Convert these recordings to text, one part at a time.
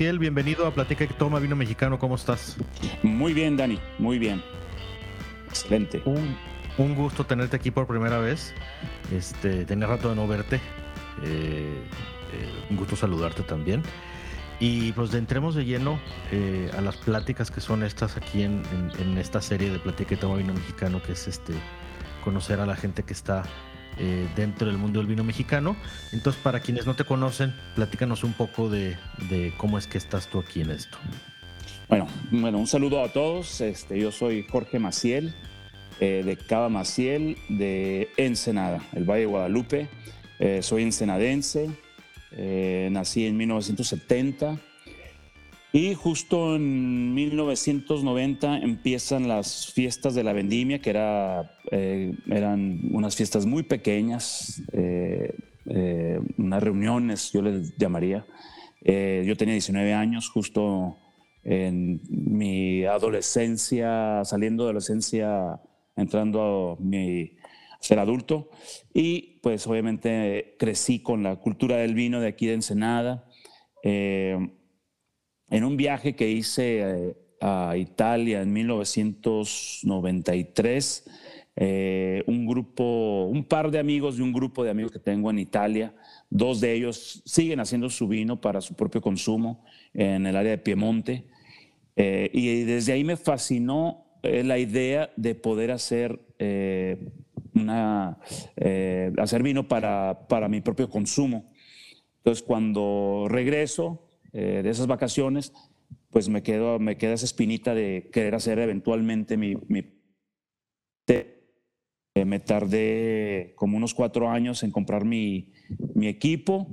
Maciel, bienvenido a Platica y Toma Vino Mexicano, ¿cómo estás? Muy bien, Dani, muy bien. Excelente. Un, un gusto tenerte aquí por primera vez. Este, tenía rato de no verte. Eh, eh, un gusto saludarte también. Y pues entremos de lleno eh, a las pláticas que son estas aquí en, en, en, esta serie de Platica y Toma Vino Mexicano, que es este conocer a la gente que está eh, dentro del mundo del vino mexicano. Entonces, para quienes no te conocen, platícanos un poco de, cómo es que estás tú aquí en esto. Bueno, bueno un saludo a todos. Este, yo soy Jorge Maciel, eh, de Cava Maciel, de Ensenada, el Valle de Guadalupe. Eh, soy ensenadense, nací en 1970 y justo en 1990 empiezan las fiestas de la vendimia, que era, eh, eran unas fiestas muy pequeñas, eh, eh, unas reuniones, yo les llamaría. yo tenía 19 años, justo en mi adolescencia, saliendo de adolescencia, entrando a, ser adulto. Y pues obviamente crecí con la cultura del vino de aquí de Ensenada en un viaje que hice eh, a Italia en 1993, eh, un grupo, un par de amigos de un grupo de amigos que tengo en Italia, dos de ellos siguen haciendo su vino para su propio consumo en el área de Piemonte. Eh, y desde ahí me fascinó eh, la idea de poder hacer, eh, una, hacer vino para, para mi propio consumo. Entonces, cuando regreso, eh, de esas vacaciones, pues me, quedo, me queda esa espinita de querer hacer eventualmente mi... mi eh, me tardé como unos cuatro años en comprar mi, mi equipo.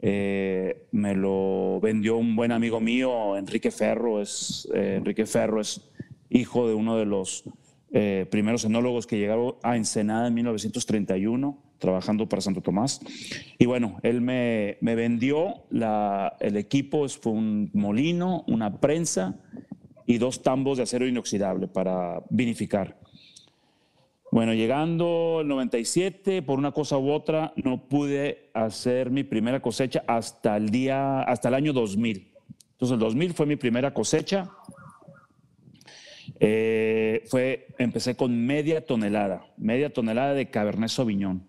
Eh, me lo vendió un buen amigo mío, Enrique Ferro. Es, Enrique Ferro es hijo de uno de los primeros enólogos que llegaron a Ensenada en 1931 trabajando para Santo Tomás. Y bueno, él me, me vendió la, el equipo, fue un molino, una prensa y dos tambos de acero inoxidable para vinificar. Bueno, llegando el 97, por una cosa u otra, no pude hacer mi primera cosecha hasta el día, hasta el año 2000. Entonces, el 2000 fue mi primera cosecha. Eh, fue, empecé con media tonelada, media tonelada de Cabernet Sauvignon.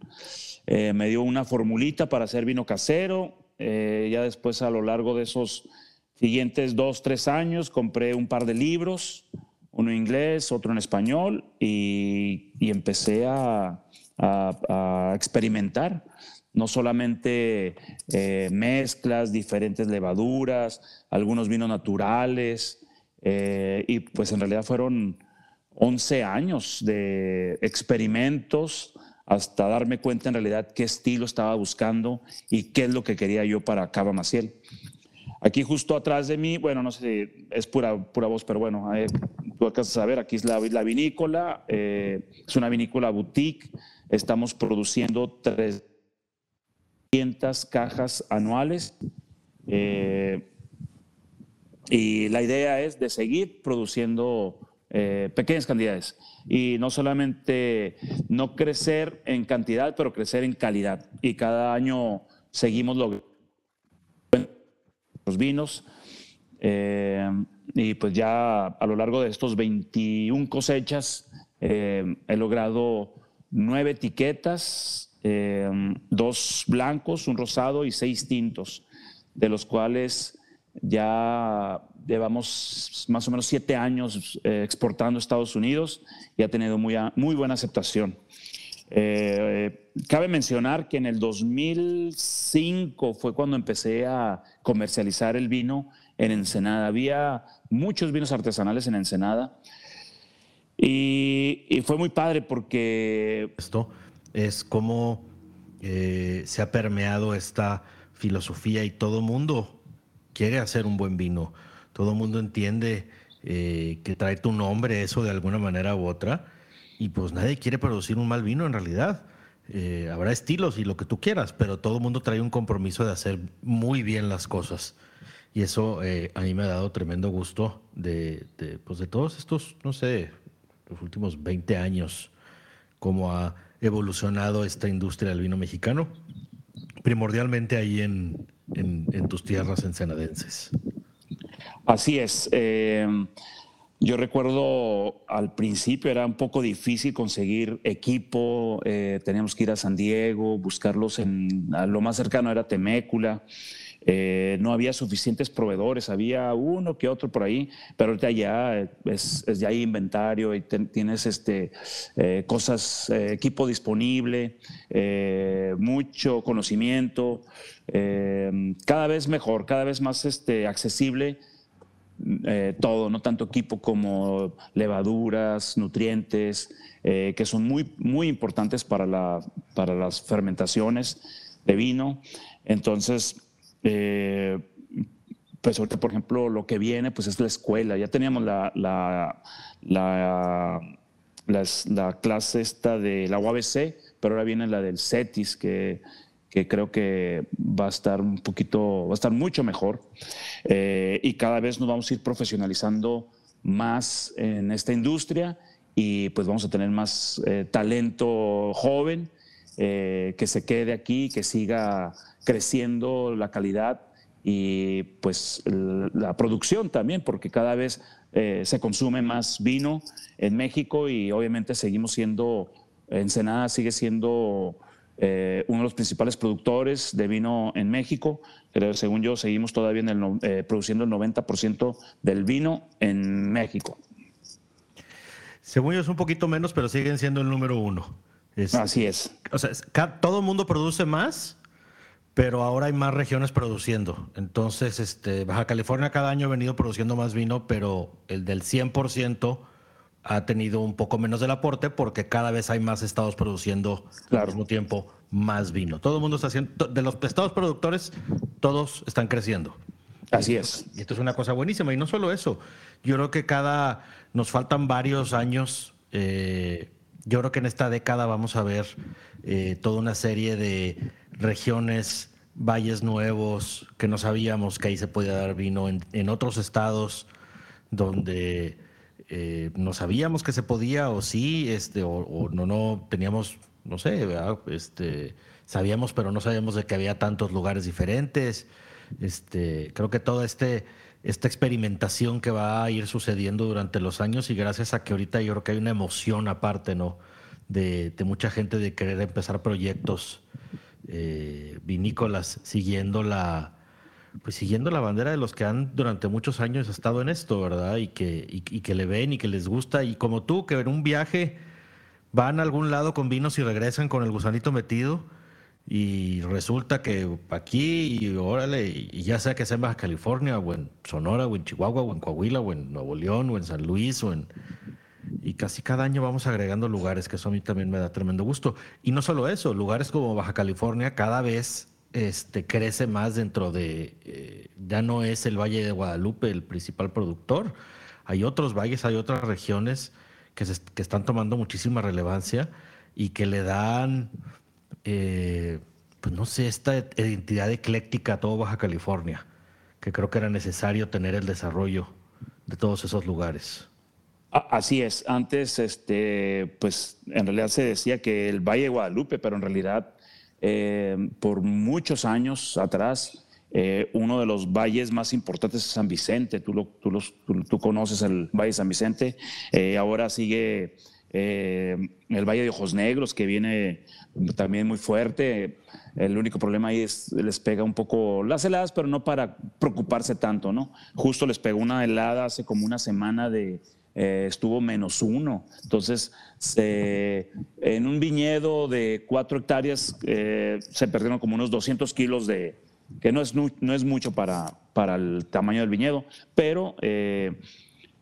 Eh, me dio una formulita para hacer vino casero. Eh, ya después, a lo largo de esos siguientes dos, tres años, compré un par de libros, uno en inglés, otro en español, y, y empecé a, a, a, experimentar. No solamente eh, mezclas, diferentes levaduras, algunos vinos naturales, eh, y pues en realidad fueron 11 años de experimentos hasta darme cuenta en realidad qué estilo estaba buscando y qué es lo que quería yo para Cava Maciel. Aquí justo atrás de mí, bueno, no sé si es pura, pura voz, pero bueno, eh, tú alcanzas a ver, aquí es la, la vinícola, eh, es una vinícola boutique, estamos produciendo 300 cajas anuales. Eh, y la idea es de seguir produciendo eh, pequeñas cantidades y no solamente no crecer en cantidad, pero crecer en calidad. Y cada año seguimos los vinos. Eh, y pues ya a lo largo de estos 21 cosechas eh, he logrado nueve etiquetas, eh, dos blancos, un rosado y seis tintos, de los cuales ya llevamos más o menos siete años eh, exportando a Estados Unidos y ha tenido muy, muy buena aceptación. Eh, cabe mencionar que en el 2005 fue cuando empecé a comercializar el vino en Ensenada. Había muchos vinos artesanales en Ensenada y, fue muy padre porque... Esto es como eh, se ha permeado esta filosofía y todo mundo quiere hacer un buen vino. Todo mundo entiende eh, que trae tu nombre eso de alguna manera u otra. Y pues nadie quiere producir un mal vino en realidad. Eh, habrá estilos y lo que tú quieras, pero todo el mundo trae un compromiso de hacer muy bien las cosas. Y eso a mí me ha dado tremendo gusto de, de, pues de todos estos, no sé, los últimos 20 años, cómo ha evolucionado esta industria del vino mexicano, primordialmente ahí en, en, tus tierras ensenadenses. Así es. Eh, yo recuerdo al principio era un poco difícil conseguir equipo, eh, teníamos que ir a San Diego, buscarlos en lo más cercano era Temécula. Eh, no había suficientes proveedores, había uno que otro por ahí, pero ahorita ya es, ya hay inventario y tienes este, eh, cosas, eh, equipo disponible, mucho conocimiento, cada vez mejor, cada vez más este, accesible. todo, no tanto equipo como levaduras, nutrientes, que son muy, muy importantes para, la, para las fermentaciones de vino. Entonces, eh, pues ahorita, por ejemplo, lo que viene pues es la escuela. Ya teníamos la, la, la, la, clase esta de la UABC, pero ahora viene la del CETIS, que, que creo que va a estar un poquito, va a estar mucho mejor. Eh, y cada vez nos vamos a ir profesionalizando más en esta industria y pues vamos a tener más eh, talento joven que se quede aquí, que siga creciendo la calidad y pues la producción también, porque cada vez eh, se consume más vino en México y obviamente seguimos siendo, Ensenada sigue siendo eh, uno de los principales productores de vino en México. Pero según yo, seguimos todavía en el, eh, produciendo el 90% del vino en México. Según yo es un poquito menos, pero siguen siendo el número uno. Así es. O sea, todo el mundo produce más, pero ahora hay más regiones produciendo. Entonces, este, Baja California cada año ha venido produciendo más vino, pero el del 100% ha tenido un poco menos del aporte porque cada vez hay más estados produciendo al mismo tiempo más vino. Todo el mundo está haciendo, de los estados productores, todos están creciendo. Así es. Y esto es una cosa buenísima. Y no solo eso, yo creo que cada, nos faltan varios años. Eh, yo creo que en esta década vamos a ver eh, toda una serie de regiones, valles nuevos, que no sabíamos que ahí se podía dar vino en, otros estados donde eh, no sabíamos que se podía o sí, este, o, no, no teníamos, no sé, este, sabíamos, pero no sabíamos de que había tantos lugares diferentes. Este, creo que toda este, esta experimentación que va a ir sucediendo durante los años y gracias a que ahorita yo creo que hay una emoción aparte, ¿no? De, mucha gente de querer empezar proyectos eh, vinícolas siguiendo la, pues siguiendo la bandera de los que han durante muchos años estado en esto, ¿verdad? Y que, y, que le ven y que les gusta. Y como tú, que en un viaje van a algún lado con vinos y regresan con el gusanito metido. Y resulta que aquí, y órale, y ya sea que sea en Baja California, o en Sonora, o en Chihuahua, o en Coahuila, o en Nuevo León, o en San Luis, o en, y casi cada año vamos agregando lugares, que eso a mí también me da tremendo gusto. Y no solo eso, lugares como Baja California cada vez este, crece más dentro de, eh, ya no es el Valle de Guadalupe el principal productor, hay otros valles, hay otras regiones que, que están tomando muchísima relevancia y que le dan, eh, pues no sé, esta identidad ecléctica a todo Baja California, que creo que era necesario tener el desarrollo de todos esos lugares. Así es. Antes, este, pues en realidad se decía que el Valle de Guadalupe, pero en realidad eh, por muchos años atrás, eh, uno de los valles más importantes es San Vicente. Tú, lo, tú, los, tú, conoces el Valle San Vicente. Ahora sigue el Valle de Ojos Negros, que viene también muy fuerte. El único problema ahí es les pega un poco las heladas, pero no para preocuparse tanto, ¿no? Justo les pegó una helada hace como una semana de eh, estuvo menos uno. Entonces, en un viñedo de cuatro hectáreas eh, se perdieron como unos 200 kilos de, que no es, no es mucho para, para el tamaño del viñedo, pero eh,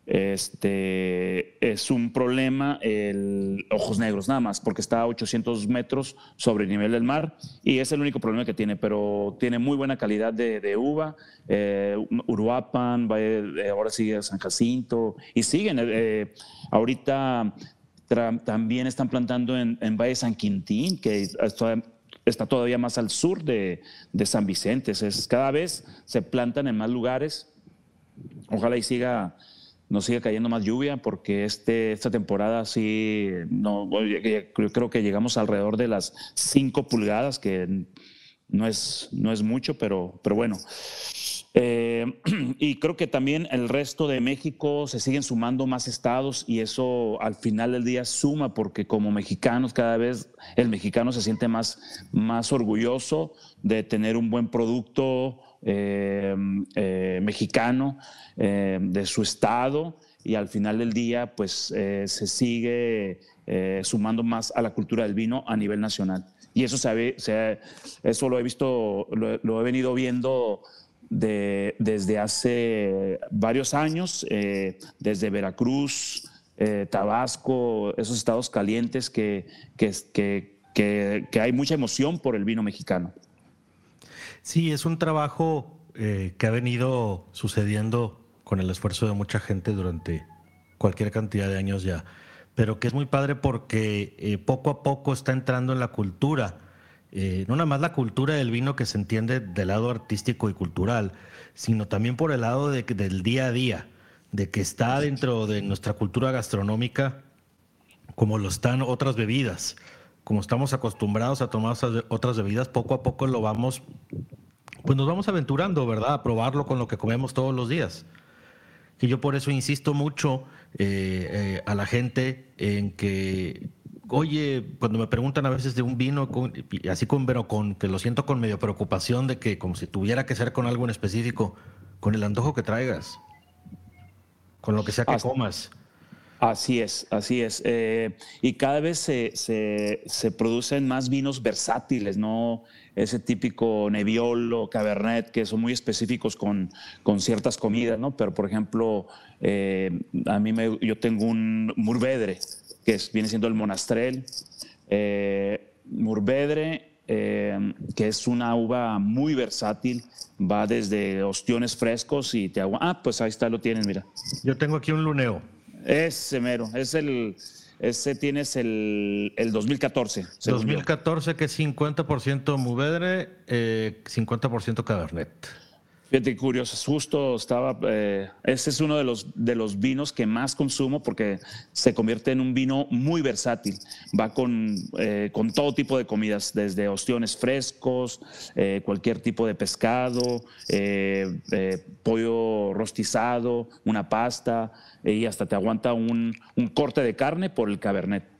este, es un problema el Ojos Negros, nada más, porque está a 800 metros sobre el nivel del mar y es el único problema que tiene, pero tiene muy buena calidad de, uva. Eh, Uruapan, eh, ahora sigue San Jacinto y siguen. Eh, ahorita también están plantando en, Valle San Quintín, que está, todavía más al sur de, San Vicente. Es, cada vez se plantan en más lugares. Ojalá y siga nos sigue cayendo más lluvia porque este, esta temporada sí, no, creo que llegamos alrededor de las 5 pulgadas, que no es, no es mucho, pero, pero bueno. Eh, y creo que también el resto de México se siguen sumando más estados y eso al final del día suma porque como mexicanos cada vez el mexicano se siente más, más orgulloso de tener un buen producto eh, eh, mexicano eh, de su estado y al final del día pues se sigue sumando más a la cultura del vino a nivel nacional. Y eso, se, eso lo he visto, lo, he venido viendo de, desde hace varios años, desde Veracruz, Tabasco, esos estados calientes que, que, que hay mucha emoción por el vino mexicano. Sí, es un trabajo eh, que ha venido sucediendo con el esfuerzo de mucha gente durante cualquier cantidad de años ya, pero que es muy padre porque eh, poco a poco está entrando en la cultura, eh, no nada más la cultura del vino que se entiende del lado artístico y cultural, sino también por el lado de, del día a día, de que está dentro de nuestra cultura gastronómica como lo están otras bebidas como estamos acostumbrados a tomar otras bebidas, poco a poco lo vamos, pues nos vamos aventurando, ¿verdad? A probarlo con lo que comemos todos los días. Y yo por eso insisto mucho eh, eh, a la gente en que, oye, cuando me preguntan a veces de un vino, así con, pero con, que lo siento con medio preocupación de que como si tuviera que ser con algo en específico, con el antojo que traigas, con lo que sea que comas. Así es, así es. Eh, y cada vez se, se, producen más vinos versátiles, no ese típico Nebbiolo, Cabernet, que son muy específicos con, con ciertas comidas, ¿no? Pero, por ejemplo, eh, a mí me, yo tengo un Murvedre, que viene siendo el Monastrel. Eh, Murvedre, que es una uva muy versátil, va desde ostiones frescos y te agua. Ah, pues ahí está, lo tienes, mira. Yo tengo aquí un luneo. Ese mero, es el, ese tienes el, el 2014. 2014 que es 50% Muvedre, eh, 50% Cabernet. Fíjate, curioso, justo estaba, eh, ese es uno de los, de los vinos que más consumo porque se convierte en un vino muy versátil. Va con, eh, con todo tipo de comidas, desde ostiones frescos, eh, cualquier tipo de pescado, pollo rostizado, una pasta, y hasta te aguanta un, un corte de carne por el cabernet.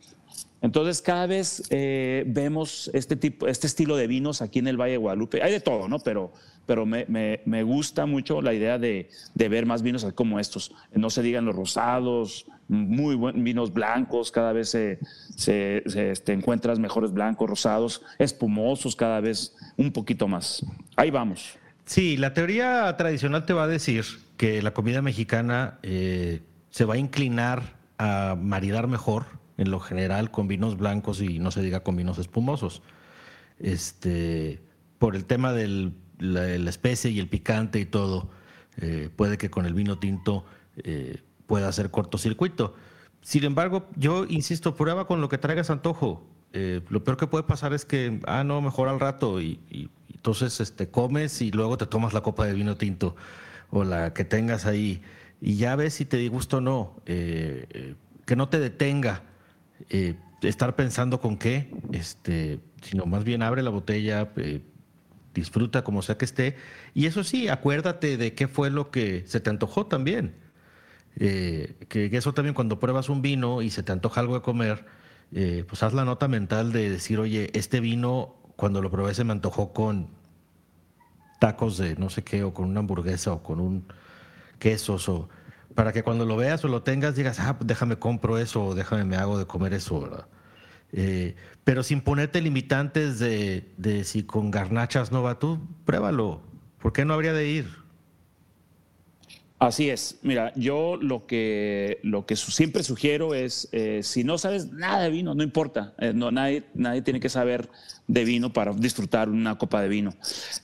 Entonces, cada vez vemos este, tipo, este estilo de vinos aquí en el Valle de Guadalupe. Hay de todo, ¿no? Pero pero me, me, gusta mucho la idea de, de, ver más vinos como estos. No se digan los rosados, muy buenos vinos blancos, cada vez se, se, este, encuentras mejores blancos, rosados, espumosos cada vez un poquito más. Ahí vamos. Sí, la teoría tradicional te va a decir que la comida mexicana eh, se va a inclinar a maridar mejor en lo general con vinos blancos y no se diga con vinos espumosos. Este, por el tema del la, especie y el picante y todo, eh, puede que con el vino tinto eh, pueda hacer cortocircuito. Sin embargo, yo insisto, prueba con lo que traigas antojo. Eh, lo peor que puede pasar es que, ah, no, mejor al rato, y, entonces este, comes y luego te tomas la copa de vino tinto o la que tengas ahí, y ya ves si te gusta o no. que no te detenga estar pensando con qué, este, sino más bien abre la botella, disfruta como sea que esté. Y eso sí, acuérdate de qué fue lo que se te antojó también. Eh, que, eso también cuando pruebas un vino y se te antoja algo de comer, eh, pues haz la nota mental de decir, oye, este vino cuando lo probé se me antojó con tacos de no sé qué, o con una hamburguesa, o con un quesos, o para que cuando lo veas o lo tengas digas, ah, pues déjame compro eso, o déjame me hago de comer eso, ¿verdad? Eh, pero sin ponerte limitantes de, si con garnachas no va tú, pruébalo. ¿Por qué no habría de ir? Así es. Mira, yo lo que, lo que siempre sugiero es, eh, si no sabes nada de vino, no importa. Eh, no, nadie, nadie tiene que saber de vino para disfrutar una copa de vino.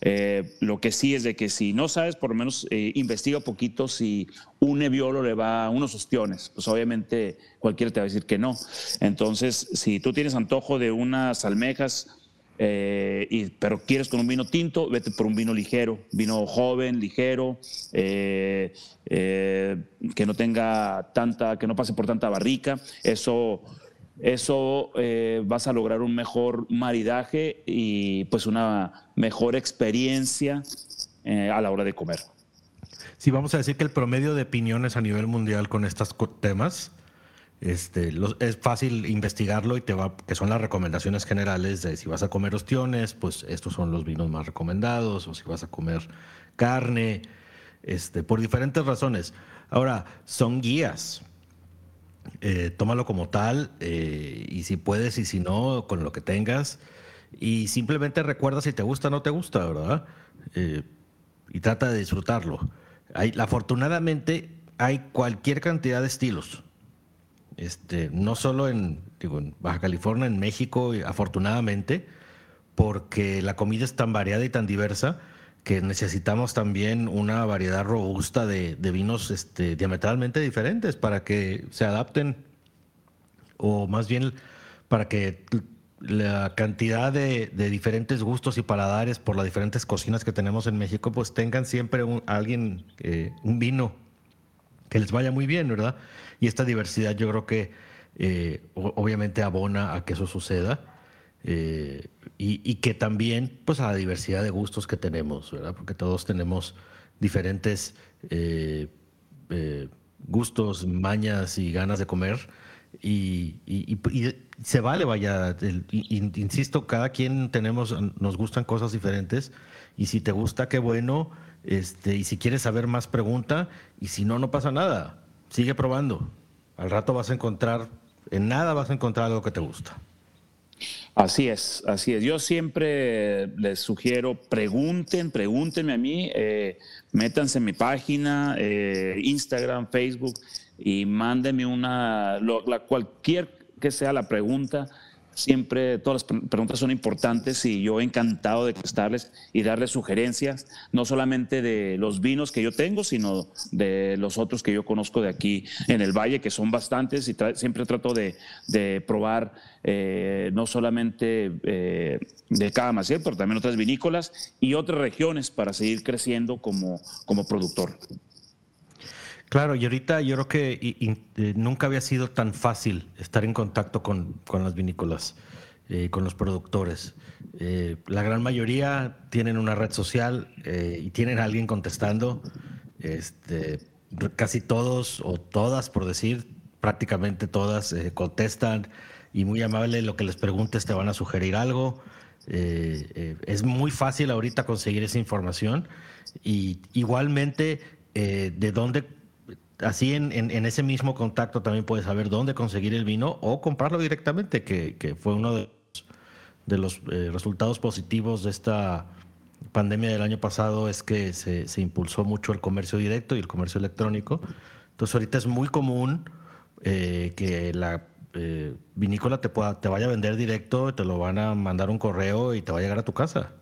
Eh, lo que sí es de que si no sabes, por lo menos investiga poquito si un Nebbiolo le va a unos ostiones. Pues obviamente cualquiera te va a decir que no. Entonces, si tú tienes antojo de unas almejas eh, y, pero quieres con un vino tinto, vete por un vino ligero, vino joven, ligero, eh, eh, que no tenga tanta, que no pase por tanta barrica. Eso, eso vas a lograr un mejor maridaje y pues una mejor experiencia a la hora de comer. Sí, vamos a decir que el promedio de opiniones a nivel mundial con estos temas este, es fácil investigarlo y te va, que son las recomendaciones generales de si vas a comer ostiones, pues estos son los vinos más recomendados, o si vas a comer carne, este, por diferentes razones. Ahora, son guías. Eh, tómalo como tal, eh, y si puedes y si no, con lo que tengas. Y simplemente recuerda si te gusta o no te gusta, ¿verdad? Eh, y trata de disfrutarlo. Hay, afortunadamente, hay cualquier cantidad de estilos este, no solo en, Baja California, en México, afortunadamente, porque la comida es tan variada y tan diversa que necesitamos también una variedad robusta de, vinos este, diametralmente diferentes para que se adapten, o más bien para que la cantidad de, diferentes gustos y paladares por las diferentes cocinas que tenemos en México, pues tengan siempre alguien, eh, un vino que les vaya muy bien, ¿verdad? Y esta diversidad yo creo que eh, obviamente abona a que eso suceda eh, y, que también pues a la diversidad de gustos que tenemos, ¿verdad? Porque todos tenemos diferentes eh, gustos, mañas y ganas de comer y, se vale, vaya, insisto, cada quien tenemos, nos gustan cosas diferentes y si te gusta, qué bueno, este, y si quieres saber más, pregunta, y si no, no pasa nada sigue probando. Al rato vas a encontrar, en nada vas a encontrar algo que te gusta. Así es, así es. Yo siempre les sugiero, pregunten, pregúntenme a mí, eh, métanse en mi página, eh, Instagram, Facebook, y mándenme una, cualquier que sea la pregunta, Siempre todas las preguntas son importantes y yo encantado de contestarles y darles sugerencias, no solamente de los vinos que yo tengo, sino de los otros que yo conozco de aquí en el valle, que son bastantes y siempre trato de, probar eh, no solamente eh, de cada Maciel, pero también otras vinícolas y otras regiones para seguir creciendo como, como productor. Claro, y ahorita yo creo que eh, nunca había sido tan fácil estar en contacto con, las vinícolas, eh, con los productores. Eh, la gran mayoría tienen una red social y tienen a alguien contestando. Este, casi todos o todas, por decir, prácticamente todas contestan y muy amable lo que les preguntes te van a sugerir algo. es muy fácil ahorita conseguir esa información y igualmente de dónde así en, ese mismo contacto también puedes saber dónde conseguir el vino o comprarlo directamente, que, fue uno de los, eh, resultados positivos de esta pandemia del año pasado, es que se, impulsó mucho el comercio directo y el comercio electrónico. Entonces ahorita es muy común eh, que la eh, vinícola te, pueda, te vaya a vender directo, te lo van a mandar un correo y te va a llegar a tu casa.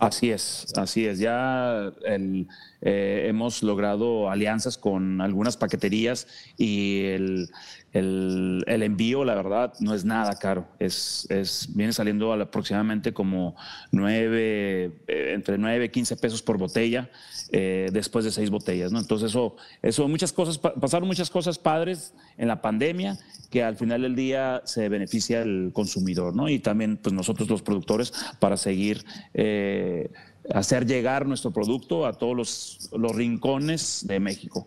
Así es, así es. Ya el, eh, hemos logrado alianzas con algunas paqueterías y el, el, envío, la verdad, no es nada caro. Es, es, viene saliendo aproximadamente como nueve, eh, entre 9 y 15 pesos por botella eh, después de seis botellas. ¿no? Entonces, eso, eso muchas cosas, pasaron muchas cosas padres en la pandemia que al final del día se beneficia el consumidor, ¿no? Y también pues nosotros los productores para seguir hacer llegar nuestro producto a todos los rincones de México.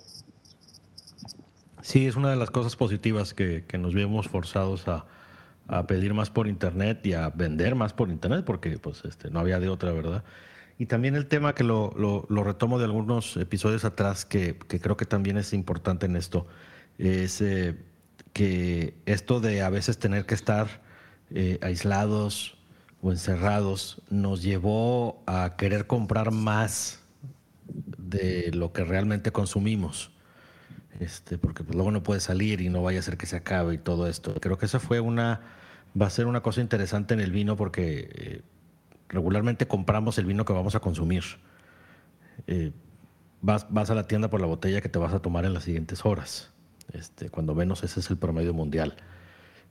Sí, es una de las cosas positivas que, nos vemos forzados a, pedir más por internet y a vender más por internet, porque pues este, no había de otra, ¿verdad? Y también el tema que lo, lo, retomo de algunos episodios atrás, que, creo que también es importante en esto, es eh, que esto de a veces tener que estar eh, aislados, o encerrados nos llevó a querer comprar más de lo que realmente consumimos. Este, porque pues, luego no puede salir y no vaya a ser que se acabe y todo esto. Creo que esa fue una, va a ser una cosa interesante en el vino porque eh, regularmente compramos el vino que vamos a consumir. Eh, vas, vas a la tienda por la botella que te vas a tomar en las siguientes horas. Este, cuando menos ese es el promedio mundial.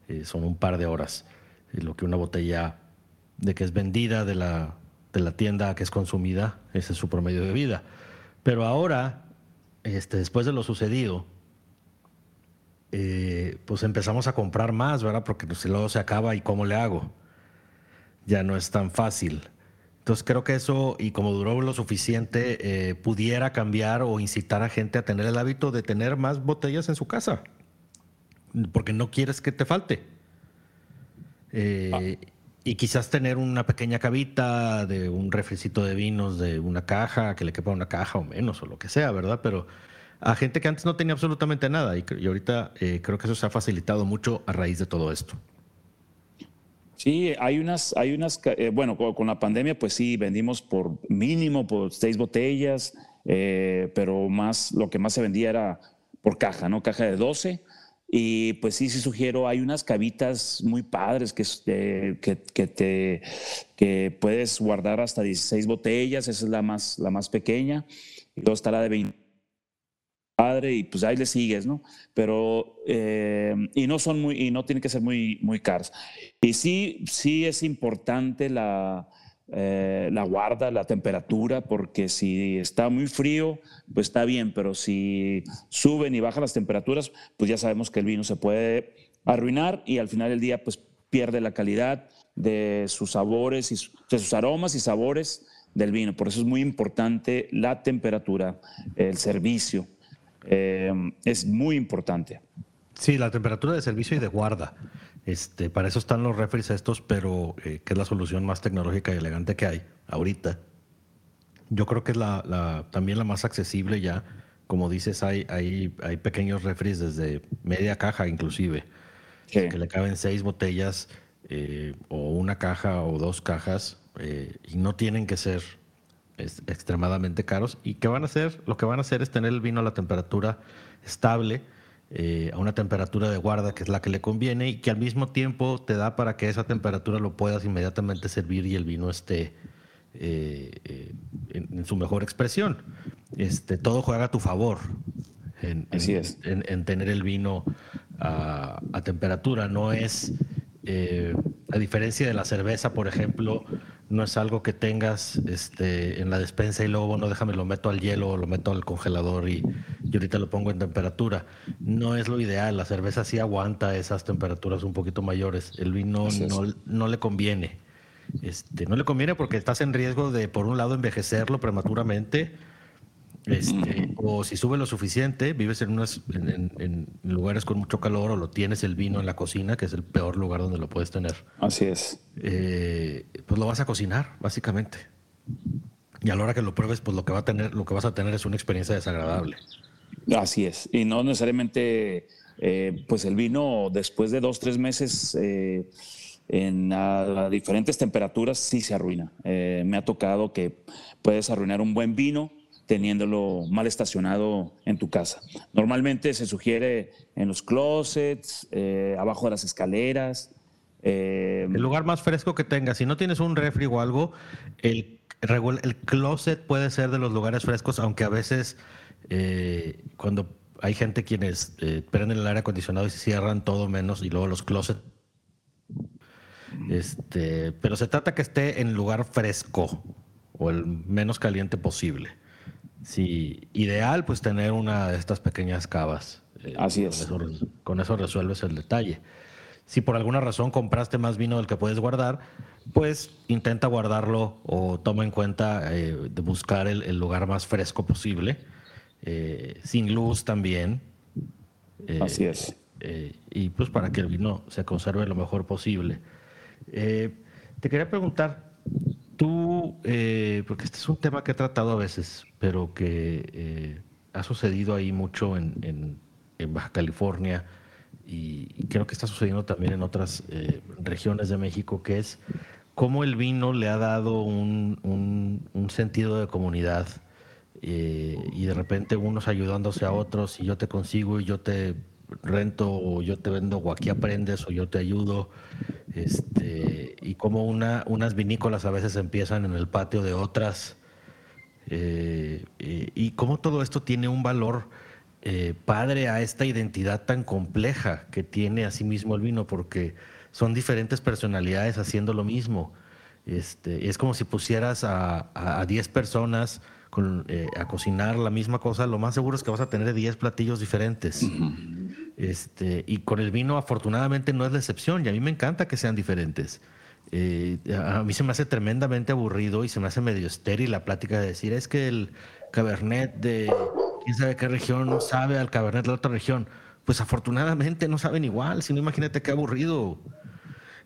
Eh, son un par de horas. lo que una botella de que es vendida de la, de la tienda que es consumida, ese es su promedio de vida. Pero ahora, este, después de lo sucedido, eh, pues empezamos a comprar más, ¿verdad? Porque si luego se acaba y cómo le hago. Ya no es tan fácil. Entonces creo que eso, y como duró lo suficiente, eh, pudiera cambiar o incitar a gente a tener el hábito de tener más botellas en su casa, porque no quieres que te falte. Eh, y quizás tener una pequeña cabita de un refrescito de vinos, de una caja, que le quepa una caja o menos, o lo que sea, ¿verdad? Pero a gente que antes no tenía absolutamente nada, y, ahorita eh, creo que eso se ha facilitado mucho a raíz de todo esto. Sí, hay unas, hay unas, eh, bueno, con, la pandemia, pues sí, vendimos por mínimo, por seis botellas, eh, pero más, lo que más se vendía era por caja, ¿no? Caja de 12. Y pues sí, sí sugiero, hay unas cabitas muy padres que, eh, que, que, te, que puedes guardar hasta 16 botellas, esa es la más, la más pequeña, y luego está la de 20 padre y pues ahí le sigues, ¿no? Pero, eh, y no son muy, y no tienen que ser muy, muy caros. Y sí, sí es importante la, eh, la guarda, la temperatura, porque si está muy frío, pues está bien, pero si suben y bajan las temperaturas, pues ya sabemos que el vino se puede arruinar y al final del día, pues pierde la calidad de sus sabores y de sus aromas y sabores del vino. Por eso es muy importante la temperatura, el servicio. Eh, es muy importante. Sí, la temperatura de servicio y de guarda. Este, para eso están los refres estos, pero eh, que es la solución más tecnológica y elegante que hay ahorita. Yo creo que es la, también la más accesible ya. Como dices, hay, hay, hay pequeños refres desde media caja inclusive, que le caben seis botellas eh, o una caja o dos cajas y no tienen que ser es extremadamente caros y que van a hacer, lo que van a hacer es tener el vino a la temperatura estable, eh, a una temperatura de guarda que es la que le conviene y que al mismo tiempo te da para que esa temperatura lo puedas inmediatamente servir y el vino esté eh, eh, en, su mejor expresión. Este, todo juega a tu favor. En, Así es. En, tener el vino a, a temperatura. No es, a diferencia de la cerveza, por ejemplo, no es algo que tengas este, en la despensa y luego, bueno, déjame lo meto al hielo o lo meto al congelador y, ahorita lo pongo en temperatura. No es lo ideal, la cerveza sí aguanta esas temperaturas un poquito mayores, el vino no, no, le conviene. Este, no le conviene porque estás en riesgo de, por un lado, envejecerlo prematuramente este, o si sube lo suficiente, vives en, unas, en, lugares con mucho calor o lo tienes el vino en la cocina, que es el peor lugar donde lo puedes tener. Así es. Eh, pues lo vas a cocinar, básicamente. Y a la hora que lo pruebes, pues lo que, va a tener, lo que vas a tener es una experiencia desagradable. Así es. Y no necesariamente, eh, pues el vino después de dos, tres meses eh, en a, diferentes temperaturas sí se arruina. me ha tocado que puedes arruinar un buen vino teniéndolo mal estacionado en tu casa. Normalmente se sugiere en los closets, eh, abajo de las escaleras. Eh, el lugar más fresco que tengas. Si no tienes un refri o algo, el, closet puede ser de los lugares frescos, aunque a veces eh, cuando hay gente quienes prenden el aire acondicionado y cierran todo menos y luego los closets. Este, pero se trata que esté en lugar fresco o el menos caliente posible. Sí, ideal pues tener una de estas pequeñas cavas. Eh, Así es. con eso resuelves el detalle. Si por alguna razón compraste más vino del que puedes guardar, pues intenta guardarlo o toma en cuenta eh, de buscar el, lugar más fresco posible, eh, sin luz también. Así es. y pues para que el vino se conserve lo mejor posible. te quería preguntar, Tú, eh, porque este es un tema que he tratado a veces, pero que eh, ha sucedido ahí mucho en, Baja California y, creo que está sucediendo también en otras eh, regiones de México, que es cómo el vino le ha dado un, sentido de comunidad y de repente unos ayudándose a otros y yo te consigo y yo te rento o yo te vendo o aquí aprendes o yo te ayudo. Este, y como una, unas vinícolas a veces empiezan en el patio de otras. Eh, eh, y cómo todo esto tiene un valor eh, padre a esta identidad tan compleja que tiene a sí mismo el vino, porque son diferentes personalidades haciendo lo mismo. Este, es como si pusieras a 10 personas a cocinar la misma cosa, lo más seguro es que vas a tener 10 platillos diferentes. Este, y con el vino, afortunadamente, no es la excepción, y a mí me encanta que sean diferentes. Eh, a mí se me hace tremendamente aburrido y se me hace medio estéril la plática de decir, es que el cabernet de quién sabe qué región no sabe al cabernet de la otra región. Pues afortunadamente no saben igual, si no imagínate qué aburrido.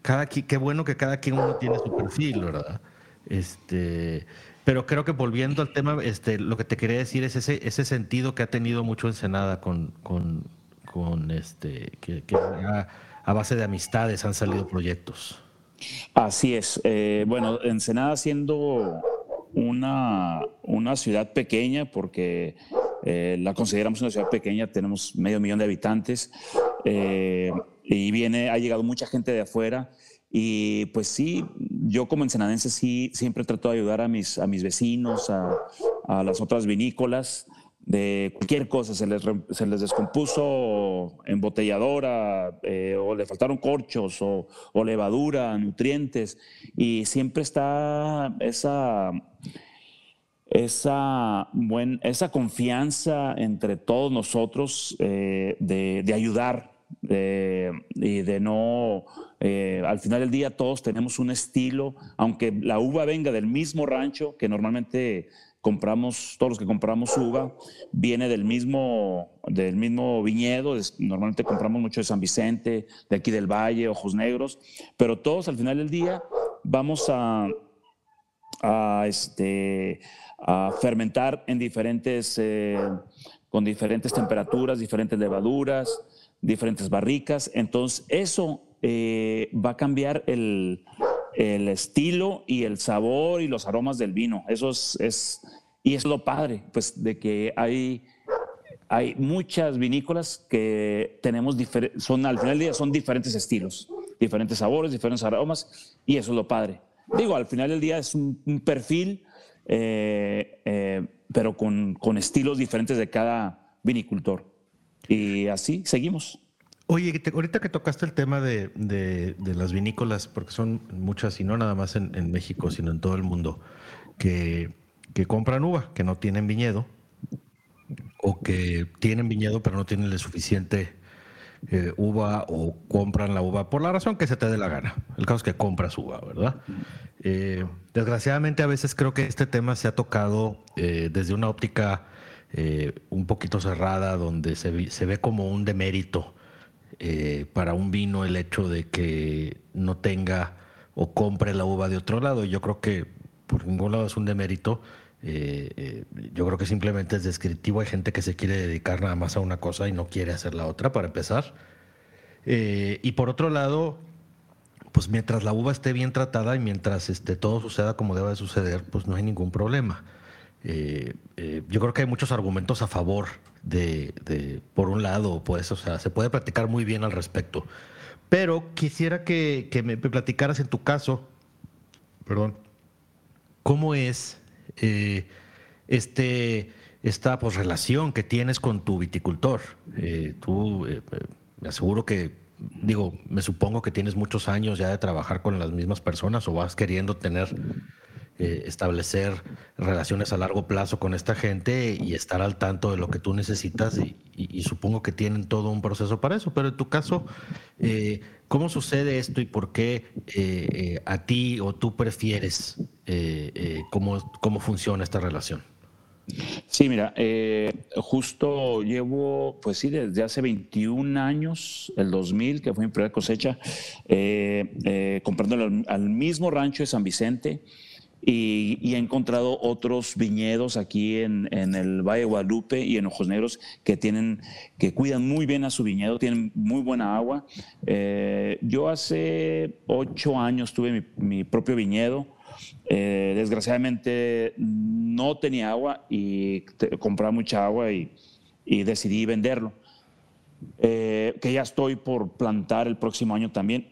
Cada, qué bueno que cada quien uno tiene su perfil, ¿verdad? Este, pero creo que volviendo al tema, este, lo que te quería decir es ese, ese sentido que ha tenido mucho Ensenada con, con, con este, que, a, base de amistades han salido proyectos. Así es. Eh, bueno, Ensenada siendo una, una ciudad pequeña, porque eh, la consideramos una ciudad pequeña, tenemos medio millón de habitantes, eh, y viene, ha llegado mucha gente de afuera. Y pues sí, yo como ensenadense sí siempre trato de ayudar a mis, a mis vecinos, a, las otras vinícolas de cualquier cosa, se les, se les descompuso embotelladora, eh, o le faltaron corchos, o, levadura, nutrientes, y siempre está esa, esa, buen, esa confianza entre todos nosotros eh, de, ayudar y de no, eh, al final del día todos tenemos un estilo, aunque la uva venga del mismo rancho, que normalmente compramos, todos los que compramos uva, viene del mismo, del mismo viñedo, normalmente compramos mucho de San Vicente, de aquí del Valle, Ojos Negros, pero todos al final del día vamos a, este, a fermentar en diferentes, eh, con diferentes temperaturas, diferentes levaduras, diferentes barricas, entonces eso eh, va a cambiar el, el estilo y el sabor y los aromas del vino. Eso es, y es lo padre, pues, de que hay, hay muchas vinícolas que tenemos, son al final del día son diferentes estilos, diferentes sabores, diferentes aromas, y eso es lo padre. Digo, al final del día es un, perfil, eh, eh, pero con, con estilos diferentes de cada vinicultor. Y así seguimos. Oye, ahorita que tocaste el tema de, de, las vinícolas, porque son muchas y no nada más en, México, sino en todo el mundo, que, que compran uva, que no tienen viñedo, o que tienen viñedo pero no tienen suficiente eh, uva o compran la uva por la razón que se te dé la gana. El caso es que compras uva, ¿verdad? Eh, desgraciadamente a veces creo que este tema se ha tocado eh, desde una óptica un poquito cerrada, donde se, se ve como un demérito eh, para un vino el hecho de que no tenga o compre la uva de otro lado. Yo creo que por ningún lado es un demérito. Eh, eh, yo creo que simplemente es descriptivo. Hay gente que se quiere dedicar nada más a una cosa y no quiere hacer la otra, para empezar. y por otro lado, pues mientras la uva esté bien tratada y mientras este, todo suceda como debe de suceder, pues no hay ningún problema. yo creo que hay muchos argumentos a favor de, por un lado, pues, o sea, se puede platicar muy bien al respecto. Pero quisiera que, me platicaras en tu caso, perdón, cómo es eh, este, esta pues, relación que tienes con tu viticultor. Eh, tú, eh, me aseguro que, digo, me supongo que tienes muchos años ya de trabajar con las mismas personas o vas queriendo tener eh, establecer relaciones a largo plazo con esta gente y estar al tanto de lo que tú necesitas y, supongo que tienen todo un proceso para eso, pero en tu caso, eh, ¿cómo sucede esto y por qué eh, a ti o tú prefieres cómo, cómo funciona esta relación? Sí, mira, justo llevo, pues sí, desde hace 21 años, el 2000, que fue mi primera cosecha, comprando al, mismo rancho de San Vicente, y, he encontrado otros viñedos aquí en, el Valle de Guadalupe y en Ojos Negros que tienen, que cuidan muy bien a su viñedo, tienen muy buena agua. Eh, yo hace ocho años tuve mi, propio viñedo. Eh, desgraciadamente no tenía agua y compraba mucha agua y, decidí venderlo. Eh, que ya estoy por plantar el próximo año también.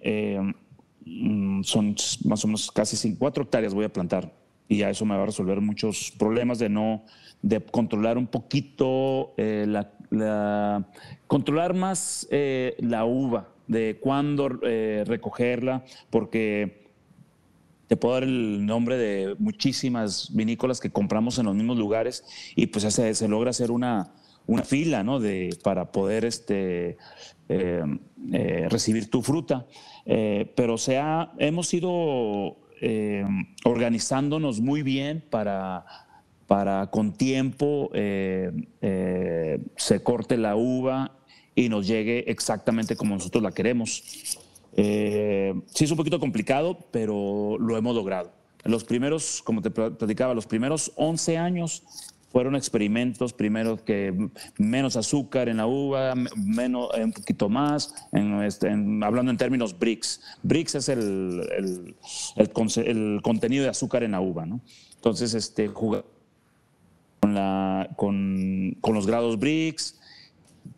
Mm, son más o menos casi cuatro hectáreas voy a plantar. Y ya eso me va a resolver muchos problemas de no de controlar un poquito la, controlar más la uva de cuándo eh, recogerla, porque te puedo dar el nombre de muchísimas vinícolas que compramos en los mismos lugares y pues se logra hacer una, una fila ¿no? de, para poder este, eh, eh, recibir tu fruta. pero sea, hemos ido organizándonos muy bien para, para con tiempo se corte la uva y nos llegue exactamente como nosotros la queremos. Eh, sí es un poquito complicado, pero lo hemos logrado. Los primeros, como te platicaba, los primeros 11 años fueron experimentos, primero que menos azúcar en la uva, menos, un poquito más, este, hablando en términos BRICS. BRICS es el, el, contenido de azúcar en la uva. Entonces, este, con, la, con, con los grados BRICS,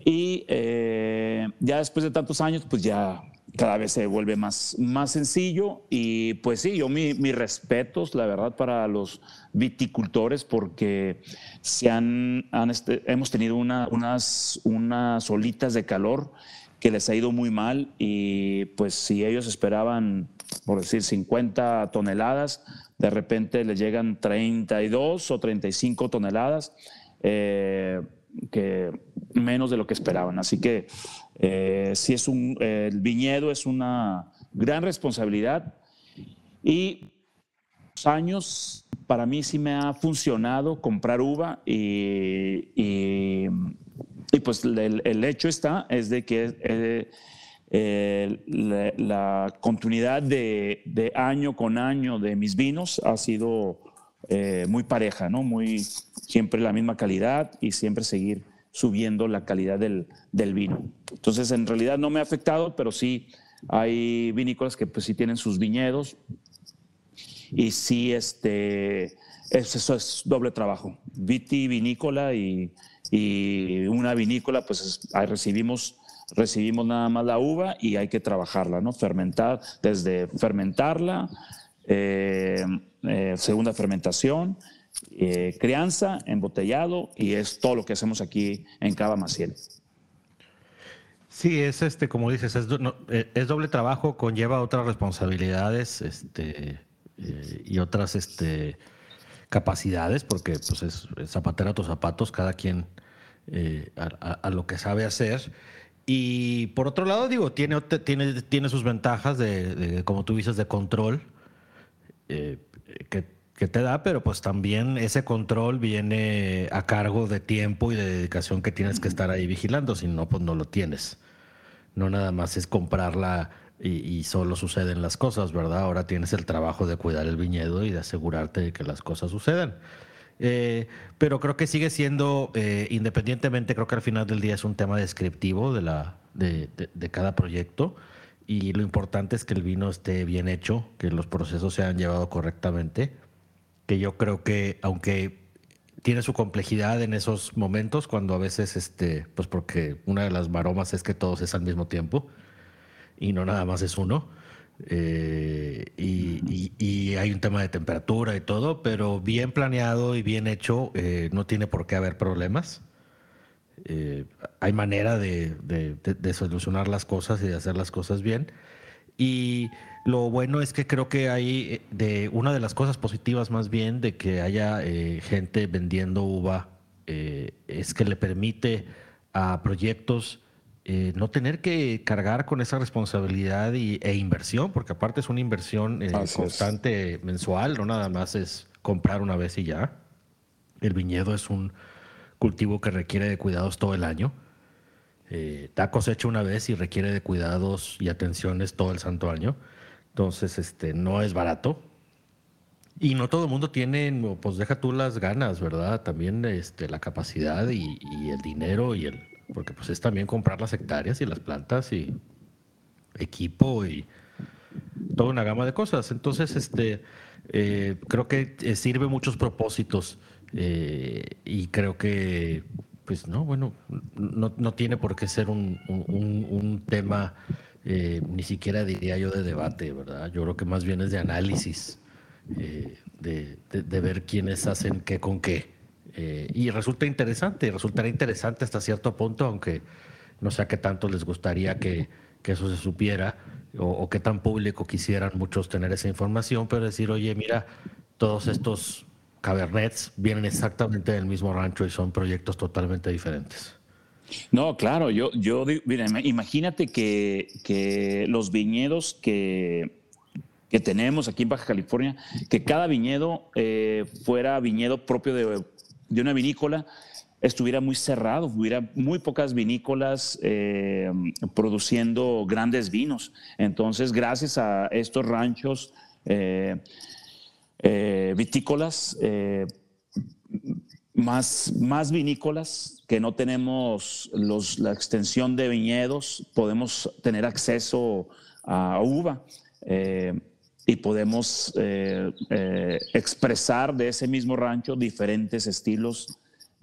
y eh, ya después de tantos años, pues ya cada vez se vuelve más, más sencillo. Y pues sí, yo mis respetos, la verdad, para los viticultores, porque se han, este, hemos tenido unas, unas olitas de calor que les ha ido muy mal. Y pues si ellos esperaban, por decir, 50 toneladas, de repente les llegan 32 o 35 toneladas. Eh, que menos de lo que esperaban. Así que eh, es un, el viñedo es una gran responsabilidad y años para mí sí me ha funcionado comprar uva y, y, pues el, hecho está es de que eh, eh, la, continuidad de, de, año con año de mis vinos ha sido muy pareja, ¿no? Muy, siempre la misma calidad y siempre seguir subiendo la calidad del, del, vino. Entonces, en realidad no me ha afectado, pero sí hay vinícolas que pues sí tienen sus viñedos y sí, este, eso es doble trabajo. Viti, vinícola y, y una vinícola, pues ahí recibimos recibimos nada más la uva y hay que trabajarla, ¿no? Fermentar, desde fermentarla, eh, eh, segunda fermentación, eh, crianza, embotellado y es todo lo que hacemos aquí en Cava Maciel. Sí, es este, como dices, es, es, doble trabajo, conlleva otras responsabilidades este, y otras este, capacidades, porque pues es, zapatera a tus zapatos, cada quien a, lo que sabe hacer. Y por otro lado, digo, tiene, tiene, tiene sus ventajas de, como tú dices, de control, que que te da, pero pues también ese control viene a cargo de tiempo y de dedicación que tienes que estar ahí vigilando, si no, pues no lo tienes. No nada más es comprarla y, solo suceden las cosas, ¿verdad? Ahora tienes el trabajo de cuidar el viñedo y de asegurarte de que las cosas sucedan. Eh, pero creo que sigue siendo, eh, independientemente, creo que al final del día es un tema descriptivo de, la, de cada proyecto y lo importante es que el vino esté bien hecho, que los procesos se han llevado correctamente que yo creo que aunque tiene su complejidad en esos momentos, cuando a veces, este, pues porque una de las maromas es que todos es al mismo tiempo y no nada más es uno. Eh, y, hay un tema de temperatura y todo, pero bien planeado y bien hecho, eh, no tiene por qué haber problemas. Eh, hay manera de, de, solucionar las cosas y de hacer las cosas bien. Y lo bueno es que creo que hay eh, de una de las cosas positivas más bien de que haya eh, gente vendiendo uva eh, es que le permite a proyectos no tener que cargar con esa responsabilidad e inversión, porque aparte es una inversión constante mensual, no nada más es comprar una vez y ya. El viñedo es un cultivo que requiere de cuidados todo el año. da cosecha una vez y requiere de cuidados y atenciones todo el santo año. Entonces, este, no es barato. Y no todo el mundo tiene, pues deja tú las ganas, ¿verdad? También este, la capacidad y, el dinero y el. Porque pues es también comprar las hectáreas y las plantas y equipo y toda una gama de cosas. Entonces, este, eh, creo que eh, sirve muchos propósitos y creo que, pues no, bueno, no, tiene por qué ser un, tema ni siquiera diría yo de debate, ¿verdad? Yo creo que más bien es de análisis, de, de, ver quiénes hacen qué con qué. y resulta interesante, resultará interesante hasta cierto punto, aunque no sé a qué tanto les gustaría que, que eso se supiera o, qué tan público quisieran muchos tener esa información, pero decir, oye, mira, todos estos cabernets vienen exactamente del mismo rancho y son proyectos totalmente diferentes. No, claro, yo, yo imagínate que, que los viñedos que, que, tenemos aquí en Baja California, que cada viñedo eh, fuera viñedo propio de, de una vinícola, estuviera muy cerrado, hubiera muy pocas vinícolas eh, produciendo grandes vinos. Entonces, gracias a estos ranchos eh, eh, vitícolas, más, más vinícolas, que no tenemos la extensión de viñedos, podemos tener acceso a uva y podemos expresar de ese mismo rancho diferentes estilos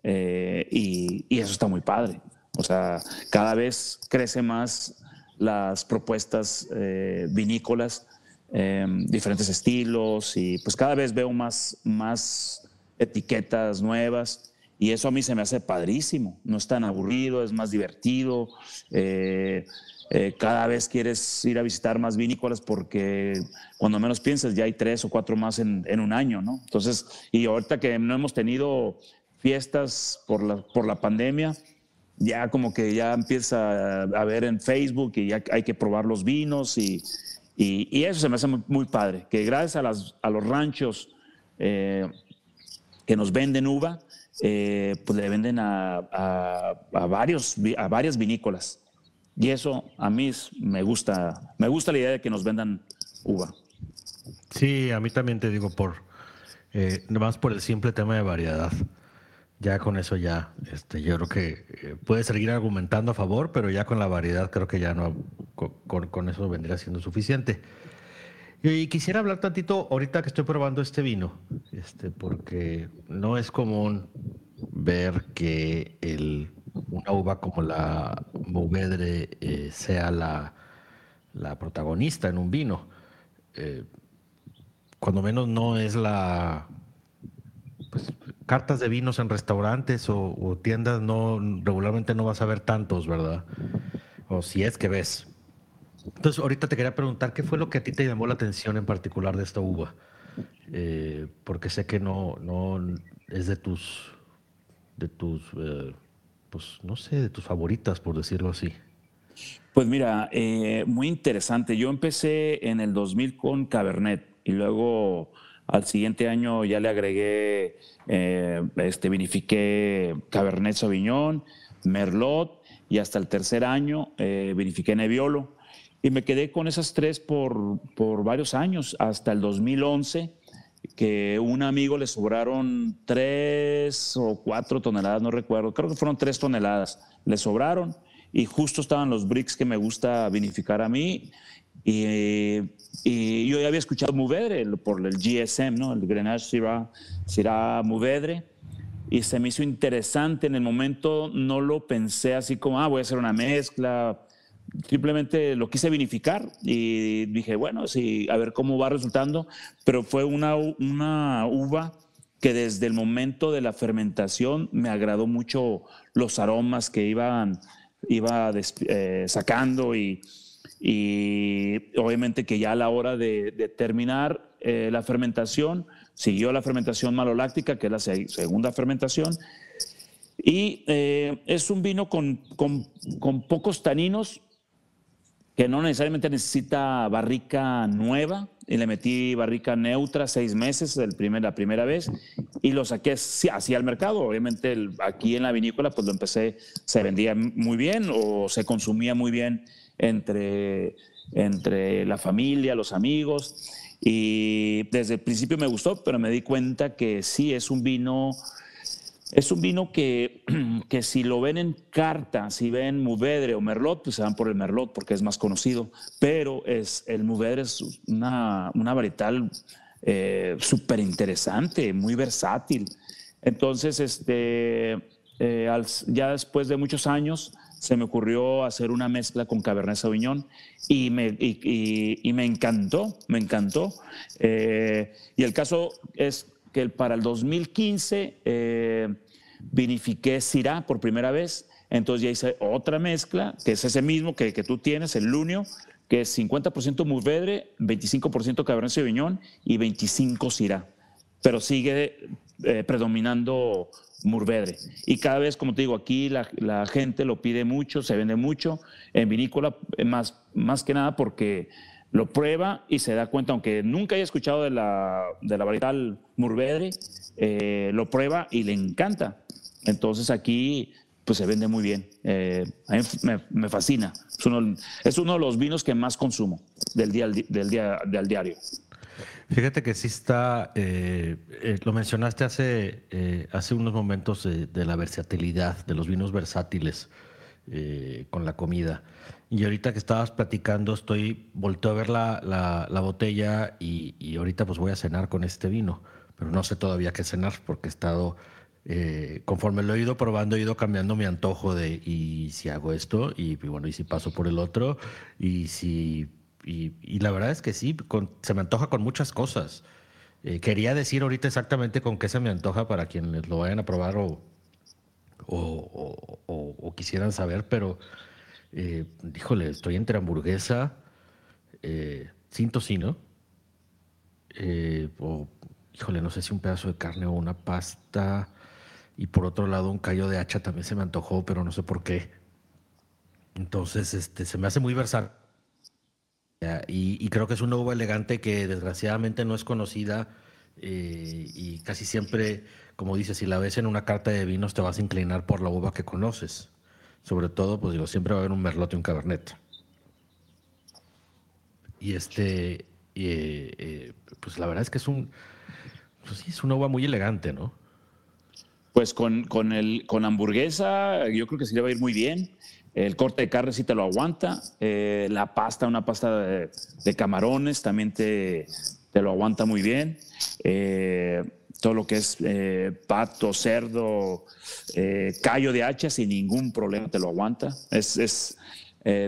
eh, y, eso está muy padre. O sea, cada vez crece más las propuestas eh, vinícolas, em, diferentes estilos y pues cada vez veo más, más etiquetas nuevas y eso a mí se me hace padrísimo. No es tan aburrido, es más divertido. Eh, cada vez quieres ir a visitar más vinícolas porque cuando menos piensas ya hay tres o cuatro más en, en, un año, ¿no? Entonces, y ahorita que no hemos tenido fiestas por la, por la pandemia, ya como que ya empieza a ver en Facebook y ya hay que probar los vinos y, y, eso se me hace muy, padre, que gracias a, los ranchos eh, que nos venden uva, eh, pues le venden a, varios, a varias vinícolas. Y eso a mí me gusta, me gusta la idea de que nos vendan uva. Sí, a mí también te digo por, eh, más por el simple tema de variedad ya con eso ya, este, yo creo que eh, puede seguir argumentando a favor, pero ya con la variedad creo que ya no, con, eso vendría siendo suficiente. Y, quisiera hablar tantito ahorita que estoy probando este vino, este, porque no es común ver que el, una uva como la Mourvedre eh, sea la, la, protagonista en un vino. Eh, cuando menos no es la pues, cartas de vinos en restaurantes o, tiendas no regularmente no vas a ver tantos, ¿verdad? O si es que ves. Entonces, ahorita te quería preguntar qué fue lo que a ti te llamó la atención en particular de esta uva, eh, porque sé que no, no es de tus, de tus, eh, pues no sé, de tus favoritas, por decirlo así. Pues mira, eh, muy interesante. Yo empecé en el 2000 con Cabernet y luego al siguiente año ya le agregué, eh, este, vinifiqué Cabernet Sauvignon, Merlot y hasta el tercer año eh, vinifiqué Nebbiolo. Y me quedé con esas tres por, por varios años, hasta el 2011, que un amigo le sobraron tres o cuatro toneladas, no recuerdo, creo que fueron tres toneladas, le sobraron y justo estaban los bricks que me gusta vinificar a mí y, yo ya había escuchado Movedre por el GSM, ¿no? el Grenache Syrah, Syrah Movedre, y se me hizo interesante. En el momento no lo pensé así como, ah, voy a hacer una mezcla. Simplemente lo quise vinificar y dije, bueno, a ver cómo va resultando. Pero fue una, una uva que desde el momento de la fermentación me agradó mucho los aromas que iban, iba eh, sacando y, y obviamente que ya a la hora de, terminar eh, la fermentación, siguió la fermentación maloláctica, que es la segunda fermentación, y eh, es un vino con, con, con, pocos taninos, que no necesariamente necesita barrica nueva, y le metí barrica neutra seis meses el primer, la primera vez, y lo saqué hacia el mercado. Obviamente aquí en la vinícola pues lo empecé, se vendía muy bien o se consumía muy bien entre, entre la familia, los amigos. Y desde el principio me gustó, pero me di cuenta que sí, es un vino, es un vino que, que si lo ven en carta, si ven Muvedre o Merlot, pues se van por el Merlot porque es más conocido, pero es, el Muvedre es una, una varietal eh, súper interesante, muy versátil. Entonces, este, eh, ya después de muchos años, se me ocurrió hacer una mezcla con Cabernet Sauvignon y me, y, me encantó, me encantó. Eh, y el caso es que para el 2015 eh, vinifiqué Syrah por primera vez, entonces ya hice otra mezcla, que es ese mismo que, que tú tienes, el Lunio, que es 50% Mourvedre, 25% Cabernet Sauvignon y 25 Syrah. Pero sigue eh, predominando Murvedre. Y cada vez, como te digo, aquí la, gente lo pide mucho, se vende mucho en vinícola, eh, más, más que nada porque lo prueba y se da cuenta, aunque nunca haya escuchado de la, de la varietal Murvedre, eh, lo prueba y le encanta. Entonces aquí pues se vende muy bien. a mí me, fascina. Es uno, es uno, de los vinos que más consumo del día, del día, del diario. Fíjate que sí está, eh, eh, lo mencionaste hace, eh, hace unos momentos de, la versatilidad, de los vinos versátiles con la comida. Y ahorita que estabas platicando, estoy, volteo a ver la, la, botella y, y, ahorita pues voy a cenar con este vino, pero no sé todavía qué cenar porque he estado, conforme lo he ido probando, he ido cambiando mi antojo de, y si hago esto, y bueno, y si paso por el otro, y si y, la verdad es que sí, se me antoja con muchas cosas. Eh, quería decir ahorita exactamente con qué se me antoja para quienes lo vayan a probar o, o, quisieran saber, pero eh, híjole, estoy entre hamburguesa, eh, sin tocino, eh, o híjole, no sé si un pedazo de carne o una pasta, y por otro lado un callo de hacha también se me antojó, pero no sé por qué. Entonces, este, se me hace muy versátil y, creo que es una uva elegante que desgraciadamente no es conocida eh, y casi siempre, como dices, si la ves en una carta de vinos te vas a inclinar por la uva que conoces. Sobre todo, pues digo, siempre va a haber un merlot y un cabernet. Y este, eh, eh, pues la verdad es que es un, pues sí, es una uva muy elegante, ¿no? Pues con, con, el, con hamburguesa yo creo que sí le va a ir muy bien. El corte de carne sí te lo aguanta. Eh, la pasta, una pasta de, camarones, también te, te, lo aguanta muy bien. Eh, todo lo que es eh, pato, cerdo, callo de hacha, sin ningún problema te lo aguanta. Es, es